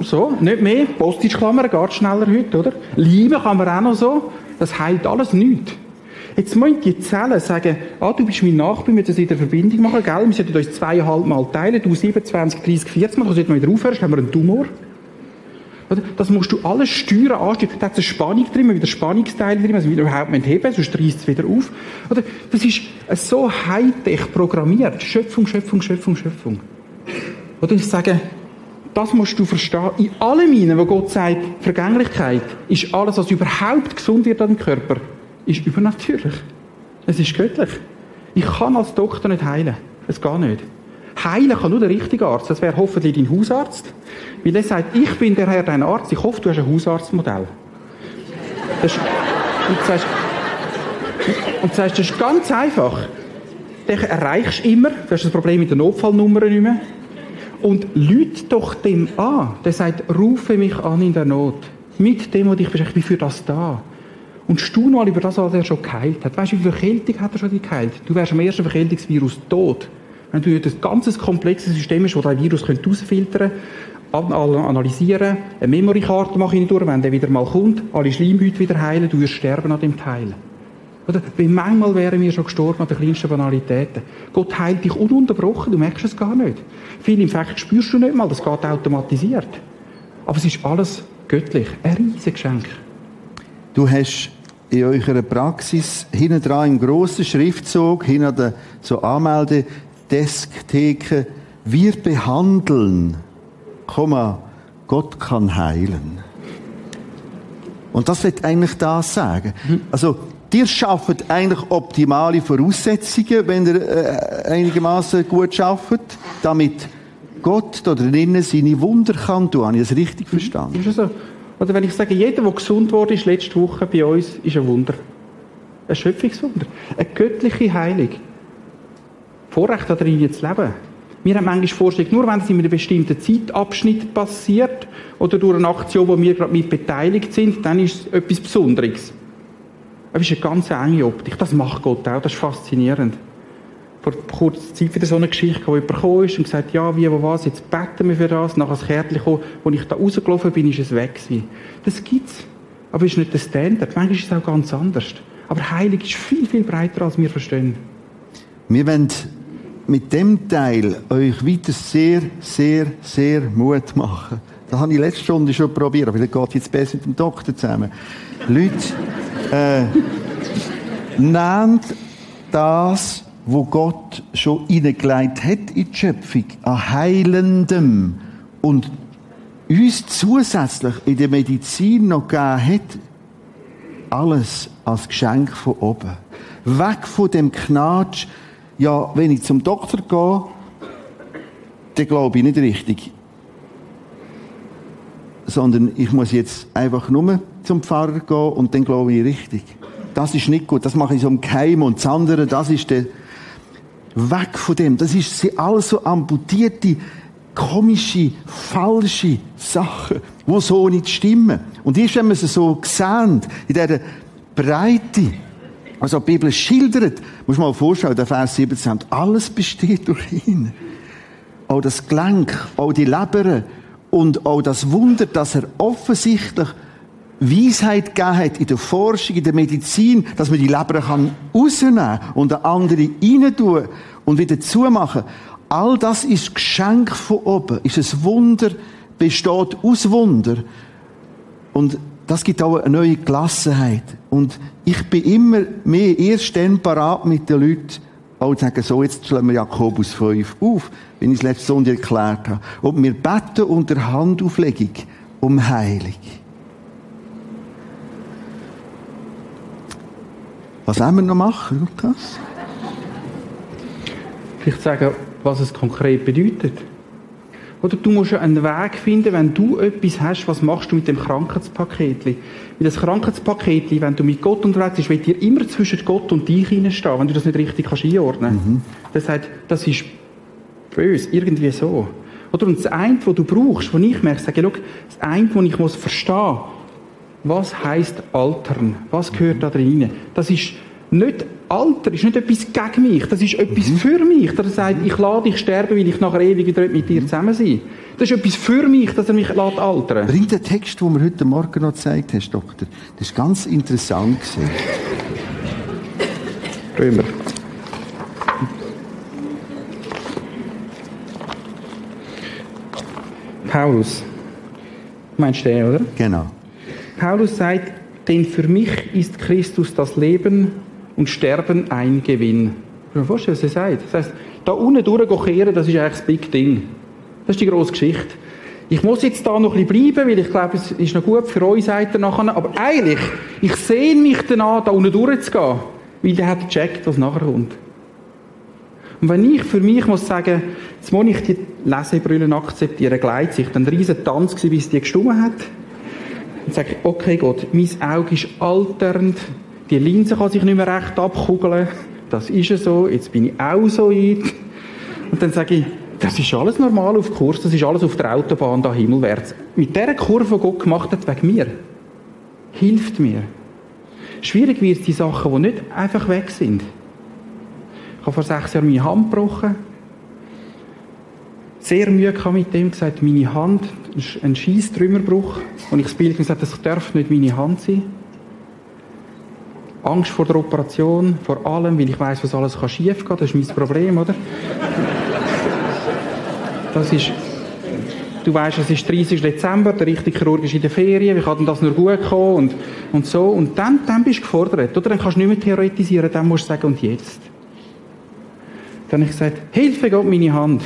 so nicht mehr. Postage-Klammern geht schneller heute, oder? Lieben kann man auch noch so. Das heilt alles nichts. Jetzt müssen die Zellen sagen, ah, du bist mein Nachbar, wir müssen das in Verbindung machen, gell? Wir sollten uns zweieinhalb Mal teilen, du 27, 30, 40 Mal, du solltest mal wieder aufhören, haben wir einen Tumor. Das musst du alles steuern, ansteuern. Da hat es eine Spannung drin, wieder Spannungsteile drin, also wieder überhaupt nicht heben, sonst reißt es wieder auf. Das ist so high-tech programmiert. Schöpfung, Schöpfung, Schöpfung, Schöpfung. Oder ich sage, das musst du verstehen. In allen meinen, wo Gott sagt, Vergänglichkeit, ist alles, was überhaupt gesund wird an dem Körper, ist übernatürlich. Es ist göttlich. Ich kann als Doktor nicht heilen. Es geht nicht. Heilen kann nur der richtige Arzt. Das wäre hoffentlich dein Hausarzt. Weil er sagt, ich bin der Herr, dein Arzt. Ich hoffe, du hast ein Hausarztmodell. Das ist, und du sagst, und du sagst, das ist ganz einfach. Den erreichst du immer. Du hast das Problem mit der Notfallnummer nicht mehr. Und lüt doch dem an. Der sagt, rufe mich an in der Not. Mit dem, was dich beschäftigt, ich bin für das da. Und staune mal über das, was er schon geheilt hat. Weißt du, wie viel Verkältung hat er schon geheilt? Du wärst am ersten Verkältungsvirus tot. Wenn du ein ganzes komplexes System hast, das dein Virus herausfiltern könnte, analysieren, eine Memory-Karte machen durch, wenn der wieder mal kommt, alle Schleimhäute wieder heilen, du wirst sterben an dem Teil. Oder? Weil manchmal wären wir schon gestorben an den kleinsten Banalitäten. Gott heilt dich ununterbrochen, du merkst es gar nicht. Viele Infekte spürst du nicht mal, das geht automatisiert. Aber es ist alles göttlich, ein riesiges Geschenk. Du hast in eurer Praxis hinten dran im grossen Schriftzug, hinter der so Anmeldedesktheke, wir behandeln, Komma, Gott kann heilen. Und das wird eigentlich das sagen. Mhm. Also, Ihr schafft eigentlich optimale Voraussetzungen, wenn ihr äh, einigermaßen gut schafft, damit Gott da drinnen seine Wunder kann tun. Habe ich das richtig mhm. verstanden? Ist so? Oder wenn ich sage, jeder, der gesund wurde, ist letzte Woche bei uns, ist ein Wunder. Ein Schöpfungswunder. Eine göttliche Heilung. Vorrecht darin zu leben. Wir haben manchmal Vorstellung, nur wenn es in einem bestimmten Zeitabschnitt passiert oder durch eine Aktion, wo wir gerade mit beteiligt sind, dann ist es etwas Besonderes. Aber es ist eine ganz enge Optik. Das macht Gott auch. Das ist faszinierend. Vor kurzer Zeit wieder so eine Geschichte, wo jemand gekommen ist und gesagt ja, wie, wo, was, jetzt beten wir für das. Nachher das Kärtchen gekommen, wo ich da rausgelaufen bin, ist es weg gewesen. Das gibt's. Aber es ist nicht der Standard. Manchmal ist es auch ganz anders. Aber Heilig ist viel, viel breiter, als wir verstehen. Wir wollen mit dem Teil euch weiter sehr, sehr, sehr Mut machen. Das habe ich letzte Stunde schon probiert, aber das geht jetzt besser mit dem Doktor zusammen. Leute, äh, nehmt das, wo Gott schon hineingelegt hat in die Schöpfung, an Heilendem und uns zusätzlich in der Medizin noch gegeben hat, alles als Geschenk von oben. Weg von dem Knatsch, ja, wenn ich zum Doktor gehe, dann glaube ich nicht richtig. Sondern ich muss jetzt einfach nur zum Pfarrer gehen und dann glaube ich richtig. Das ist nicht gut. Das mache ich so im Keim und das andere, das ist der weg von dem. Das ist alles so amputierte, komische, falsche Sachen, wo so nicht stimmen. Und erst wenn man sie so sehen, in dieser Breite, also die Bibel schildert, muss man mal vorstellen, der Vers 17, alles besteht durch ihn. Auch das Gelenk, auch die Leber und auch das Wunder, dass er offensichtlich Weisheit gegeben hat in der Forschung, in der Medizin, dass man die Leber kann rausnehmen und eine andere rein tun und wieder zumachen. All das ist Geschenk von oben, ist ein Wunder, besteht aus Wunder. Und das gibt auch eine neue Gelassenheit. Und ich bin immer mehr erst dann parat mit den Leuten, auch zu sagen, so, jetzt schlagen wir Jakobus 5 auf, wie ich es letzte Sonntag erklärt habe. Und wir beten unter Handauflegung um Heilung. Was wollen wir noch machen, Lukas? Vielleicht sagen, was es konkret bedeutet. Oder du musst einen Weg finden, wenn du etwas hast, was machst du mit dem Krankheitspaket? Weil das Krankheitspaket, wenn du mit Gott unterwegs bist, wird dir immer zwischen Gott und dich hineinstehen, wenn du das nicht richtig kannst einordnen kannst. Mhm. Das heißt, das ist böse, irgendwie so. Oder und das eine, was du brauchst, wo ich merke, sage, schau, das eine, was ich muss verstehen, was heißt altern? Was gehört da drin? Das ist nicht Alter, ist nicht etwas gegen mich, das ist etwas mhm. für mich. Das sagt, ich lade dich sterben, weil ich nachher ewig wieder mit dir zusammen sein Das ist etwas für mich, dass er mich lässt altern. Bring den Text, den wir heute Morgen noch gezeigt hast, Doktor. Das ist ganz interessant gewesen. Römer. Paulus. Meinst du den, oder? Genau. Paulus sagt, denn für mich ist Christus das Leben und Sterben ein Gewinn. Mir vorstellen, was er sagt. Das heißt, da unten durchkehren, das ist eigentlich das Big Ding. Das ist die grosse Geschichte. Ich muss jetzt da noch ein bisschen bleiben, weil ich glaube, es ist noch gut für euch, seid ihr nachher. Aber eigentlich, ich sehne mich danach, da unten durchzugehen, weil der hat gecheckt, was nachher kommt. Und wenn ich für mich muss sagen, jetzt muss ich die Lesebrüllen akzeptieren, Gleitsicht, ein riesen Tanz gewesen, bis die gestummen hat. Und sage okay Gott, mein Auge ist alternd, die Linse kann sich nicht mehr recht abkugeln, das ist so, jetzt bin ich auch so weit. Und dann sage ich, das ist alles normal auf Kurs, das ist alles auf der Autobahn da himmelwärts. Mit dieser Kurve, die Gott gemacht hat, wegen mir, hilft mir. Schwierig wird die Sachen, die nicht einfach weg sind. Ich habe vor sechs Jahren meine Hand gebrochen. Sehr Mühe mit dem gesagt, meine Hand, ein Schießtrümmerbruch. Und ich das Bild gesagt, das darf nicht meine Hand sein. Angst vor der Operation, vor allem, weil ich weiß, was alles kann schief gehen. Das ist mein Problem, oder? Das ist, du weißt, es ist 30. Dezember, der richtige Chirurg ist in der Ferien, wie kann denn das nur gut kommen und, und so. Und dann, dann bist du gefordert, oder? Dann kannst du nicht mehr theoretisieren, dann musst du sagen, und jetzt? Dann habe ich gesagt, Hilfe Gott, meine Hand.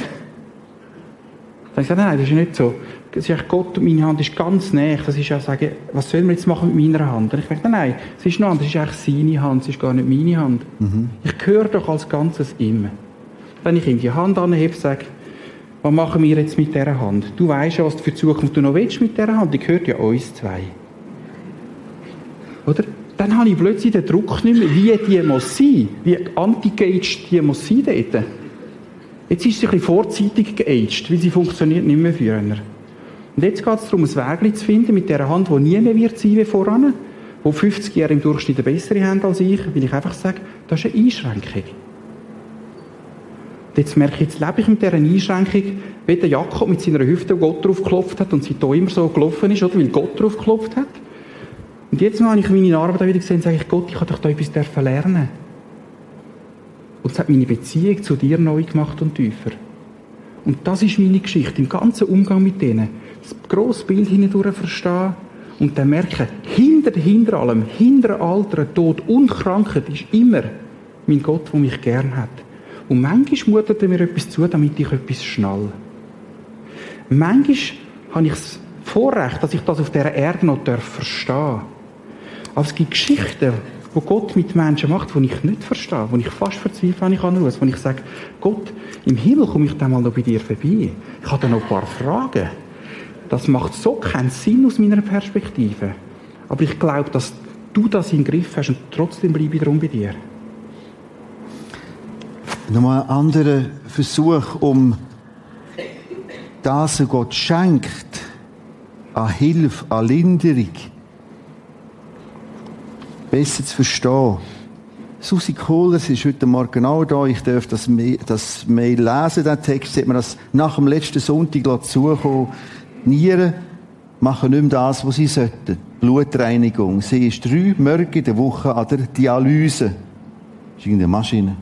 Dann habe ich gesagt, nein, das ist nicht so. Das ist Gott, meine Hand ist ganz nah. Das ist ja sagen, was sollen wir jetzt machen mit meiner Hand? Und ich gesagt, nein, es ist noch anders, es ist eigentlich seine Hand, es ist gar nicht meine Hand. Mhm. Ich gehöre doch als Ganzes ihm. Wenn ich ihm die Hand anhebe, sage, was machen wir jetzt mit dieser Hand? Du weißt ja, was für die Zukunft du noch willst mit dieser Hand. Die gehört ja uns zwei. Oder? dann habe ich plötzlich den Druck nicht mehr, wie die muss sein, wie anti-geaged die muss sein dort. Jetzt ist sie ein vorzeitig geaged, weil sie funktioniert nicht mehr für einen. Und jetzt geht es darum, ein Weg zu finden mit dieser Hand, die nie mehr wird sein wie voran, wo 50 Jahre im Durchschnitt eine bessere haben als ich, weil ich einfach sage, das ist eine Einschränkung. Und jetzt merke ich, jetzt lebe ich mit dieser Einschränkung, wie der Jakob mit seiner Hüfte, Gott drauf geklopft hat und seitdem immer so gelaufen ist, oder weil Gott drauf geklopft hat. Und jetzt habe ich meine Arbeit wieder gesehen und sage ich, Gott, ich habe doch da etwas lernen Und es hat meine Beziehung zu dir neu gemacht und tiefer. Und das ist meine Geschichte, im ganzen Umgang mit denen. Das grosse Bild hindurch verstehen und dann merken, hinter, hinter allem, hinter Alter, Tod und Krankheit ist immer mein Gott, der mich gern hat. Und manchmal mutet er mir etwas zu, damit ich etwas schnall. Manchmal habe ich das Vorrecht, dass ich das auf dieser Erde noch verstehen darf. Aber es gibt Geschichten, die Gott mit Menschen macht, die ich nicht verstehe, die ich fast verzweifle, wenn ich anschaue, wo ich sage, Gott, im Himmel komme ich dann mal noch bei dir vorbei. Ich habe da noch ein paar Fragen. Das macht so keinen Sinn aus meiner Perspektive. Aber ich glaube, dass du das im Griff hast und trotzdem bleibe ich darum bei dir. Nochmal ein anderer Versuch, um das, was Gott schenkt, an Hilfe, an Linderung, besser zu verstehen. Susi Kohler, sie ist heute Morgen genau da. Ich darf das Mail, das Mail lesen, den Text. Hat mir das nach dem letzten Sonntag zukommen. Nieren machen nicht mehr das, was sie sollten. Blutreinigung. Sie ist drei Morgen in der Woche an der Dialyse. Das ist irgendeine Maschine.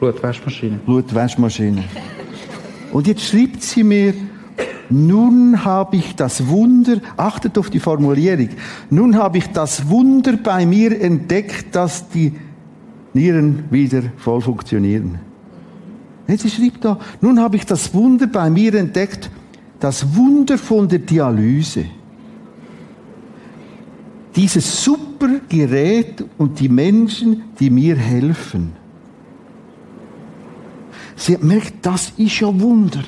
Blutwaschmaschine. Blutwaschmaschine. Und jetzt schreibt sie mir, nun habe ich das Wunder, achtet auf die Formulierung, nun habe ich das Wunder bei mir entdeckt, dass die Nieren wieder voll funktionieren. Jetzt schreibt da, nun habe ich das Wunder bei mir entdeckt, das Wunder von der Dialyse. Dieses super Gerät und die Menschen, die mir helfen. Sie merkt, das ist ja Wunder.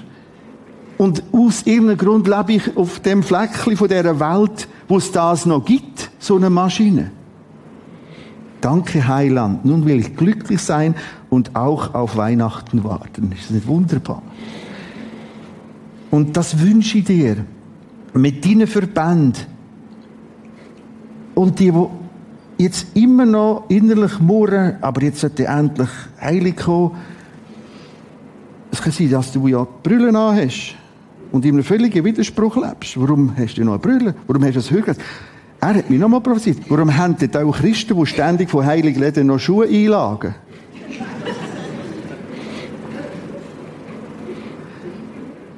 Und aus irgendeinem Grund lebe ich auf dem Fleckchen von dieser Welt, wo es das noch gibt, so eine Maschine. Danke, Heiland. Nun will ich glücklich sein und auch auf Weihnachten warten. Ist das nicht wunderbar? Und das wünsche ich dir. Mit deinen Verbänden. Und die, die jetzt immer noch innerlich murren, aber jetzt sollte endlich heilig kommen. Es kann sein, dass du ja Brüllen an hast und in einem völligen Widerspruch lebst. Warum hast du noch eine Brille? Warum hast du das Hörgerät? Er hat mich nochmal provoziert. Warum haben denn auch Christen, die ständig von heiligen Läden noch Schuhe einlagen?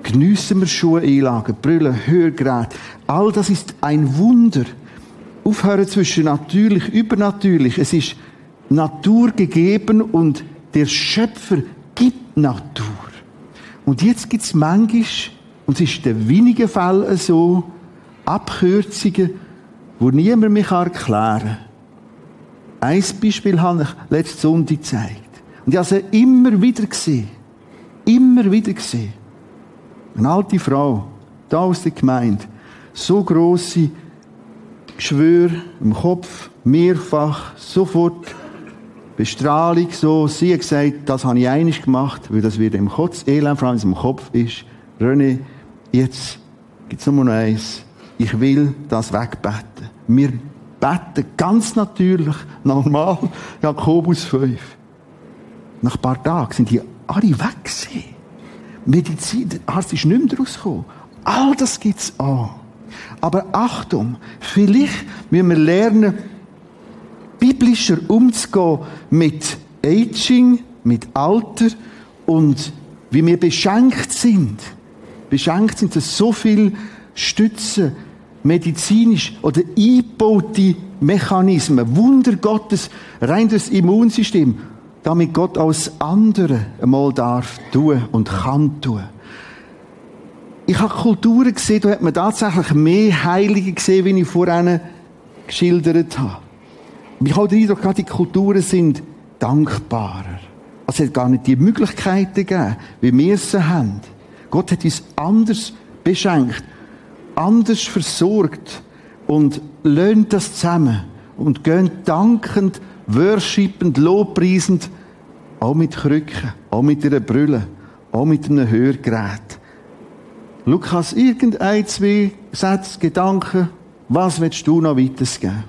Geniessen wir Schuhe einlagen, Brille, Hörgeräte. All das ist ein Wunder. Aufhören zwischen natürlich, übernatürlich. Es ist Natur gegeben und der Schöpfer gibt Natur. Und jetzt gibt es manchmal, und es ist in wenigen Fällen so, Abkürzungen, wo niemand mich erklären kann. Ein Beispiel habe ich letzte Sonntag gezeigt. Und ich habe sie immer wieder gesehen. Immer wieder gesehen. Eine alte Frau, da aus der Gemeinde, so grosse Geschwür im Kopf, mehrfach, sofort Bestrahlung, so. Sie hat gesagt, das habe ich einig gemacht, weil das wieder im Kopf, Elend, vor allem im Kopf ist. René, jetzt gibt es nur noch eins. Ich will das wegbeten. Wir beten ganz natürlich, normal, Jakobus 5. Nach ein paar Tagen sind die alle weg gewesen. Medizin, der Arzt ist nicht mehr rausgekommen. All das gibt's auch. Aber Achtung, vielleicht müssen wir lernen, biblischer umzugehen mit Aging, mit Alter und wie wir beschenkt sind. Beschenkt sind, dass so viel Stützen, medizinisch oder eingebaute Mechanismen, Wunder Gottes, rein das Immunsystem, damit Gott als andere einmal darf tun und kann tun. Ich habe Kulturen gesehen, da hat man tatsächlich mehr Heilige gesehen, wie ich vorhin geschildert habe. Ich habe den Eindruck, die Kulturen sind dankbarer. Also es hat gar nicht die Möglichkeiten gegeben, wie wir sie haben. Gott hat uns anders beschenkt, anders versorgt und löhnt das zusammen und gehen dankend, worshipend, lobpreisend, auch mit Krücken, auch mit einer Brille, auch mit einem Hörgerät. Lukas, irgendein, zwei Sätze, Gedanken, was willst du noch weitergeben?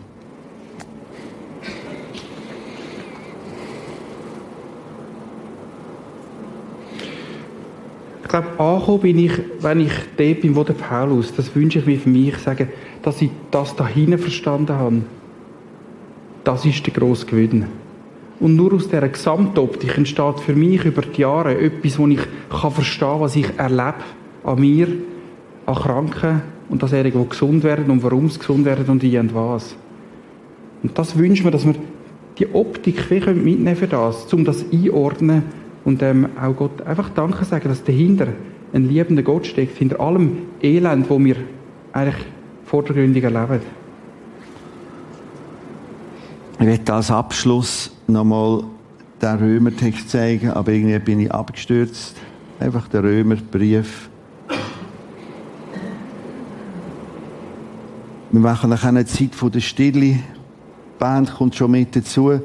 Glaube, angekommen bin ich, wenn ich dort bin, wo der Paulus, das wünsche ich mir für mich, sagen, dass ich das dahin verstanden habe. Das ist der grosse Gewinn. Und nur aus dieser Gesamtoptik entsteht für mich über die Jahre etwas, wo ich verstehen kann, was ich erlebe an mir, an Kranken und dass die gesund werden und warum sie gesund werden und wie und was. Und das wünsche ich mir, dass wir die Optik mitnehmen für das, um das einordnen und ähm, auch Gott einfach Danke sagen, dass dahinter ein liebender Gott steckt, hinter allem Elend, wo wir eigentlich vordergründig erleben. Ich werde als Abschluss nochmal den Römertext zeigen, aber irgendwie bin ich abgestürzt. Einfach der Römerbrief. Wir machen nachher eine Zeit von der Stille. Die Band kommt schon mit dazu.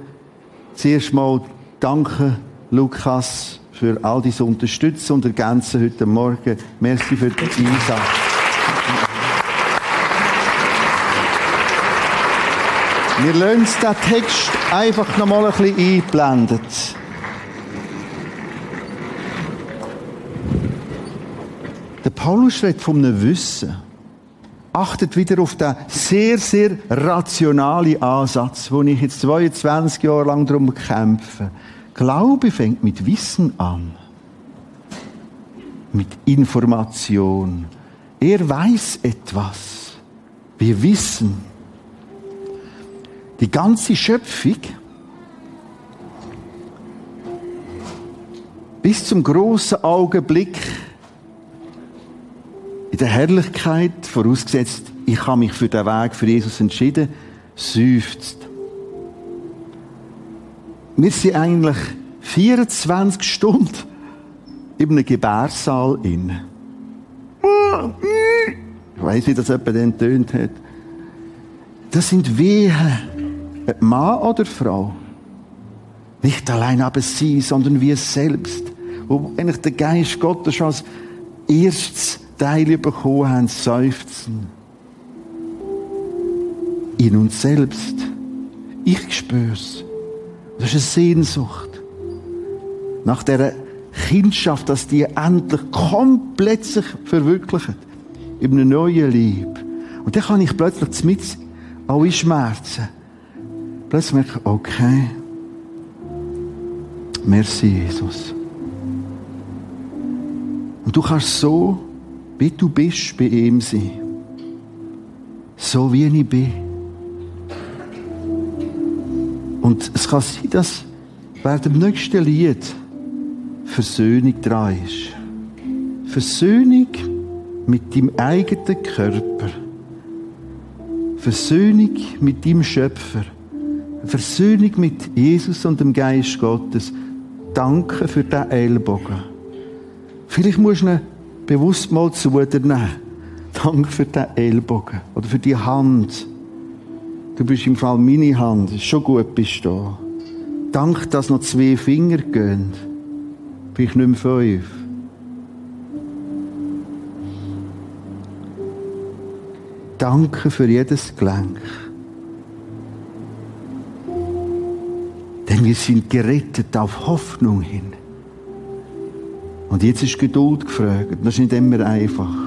Zuerst mal danke Lukas, für all diese Unterstützung und Ergänzen heute Morgen. Merci für den Einsatz. Wir lassen den Text einfach noch mal ein bisschen einblenden. Der Paulus redet von einem Wissen. Achtet wieder auf den sehr, sehr rationalen Ansatz, wo ich jetzt 22 Jahre lang darum kämpfe. Glaube fängt mit Wissen an. Mit Information. Er weiß etwas. Wir wissen. Die ganze Schöpfung bis zum großen Augenblick in der Herrlichkeit, vorausgesetzt, ich habe mich für den Weg für Jesus entschieden, seufzt. Wir sind eigentlich 24 Stunden in einem Gebärsaal in. Ich weiss, wie das jemand dann tönt hat. Das sind Wehen. Mann oder Frau. Nicht allein aber sie, sondern wir selbst. Wo eigentlich der Geist Gottes schon als erstes Teil bekommen haben, seufzen. In uns selbst. Ich spür's. Das ist eine Sehnsucht. Nach der Kindschaft, dass die endlich komplett sich verwirklicht. In einem neuen Lieb. Und dann kann ich plötzlich mit alle Schmerzen. Plötzlich merke ich, okay. Merci, Jesus. Und du kannst so, wie du bist, bei ihm sein. So wie ich bin. Und es kann sein, dass während dem nächsten Lied Versöhnung dran ist. Versöhnung mit deinem eigenen Körper. Versöhnung mit deinem Schöpfer. Versöhnung mit Jesus und dem Geist Gottes. Danke für diesen Ellbogen. Vielleicht musst du ihn bewusst mal zu dir nehmen. Danke für diesen Ellbogen. Oder für die Hand. Du bist im Fall meine Hand. Ist schon gut, bist du da. Danke, dass noch zwei Finger gehen. Vielleicht nicht mehr fünf. Danke für jedes Gelenk. Denn wir sind gerettet auf Hoffnung hin. Und jetzt ist Geduld gefragt. Das ist nicht immer einfach.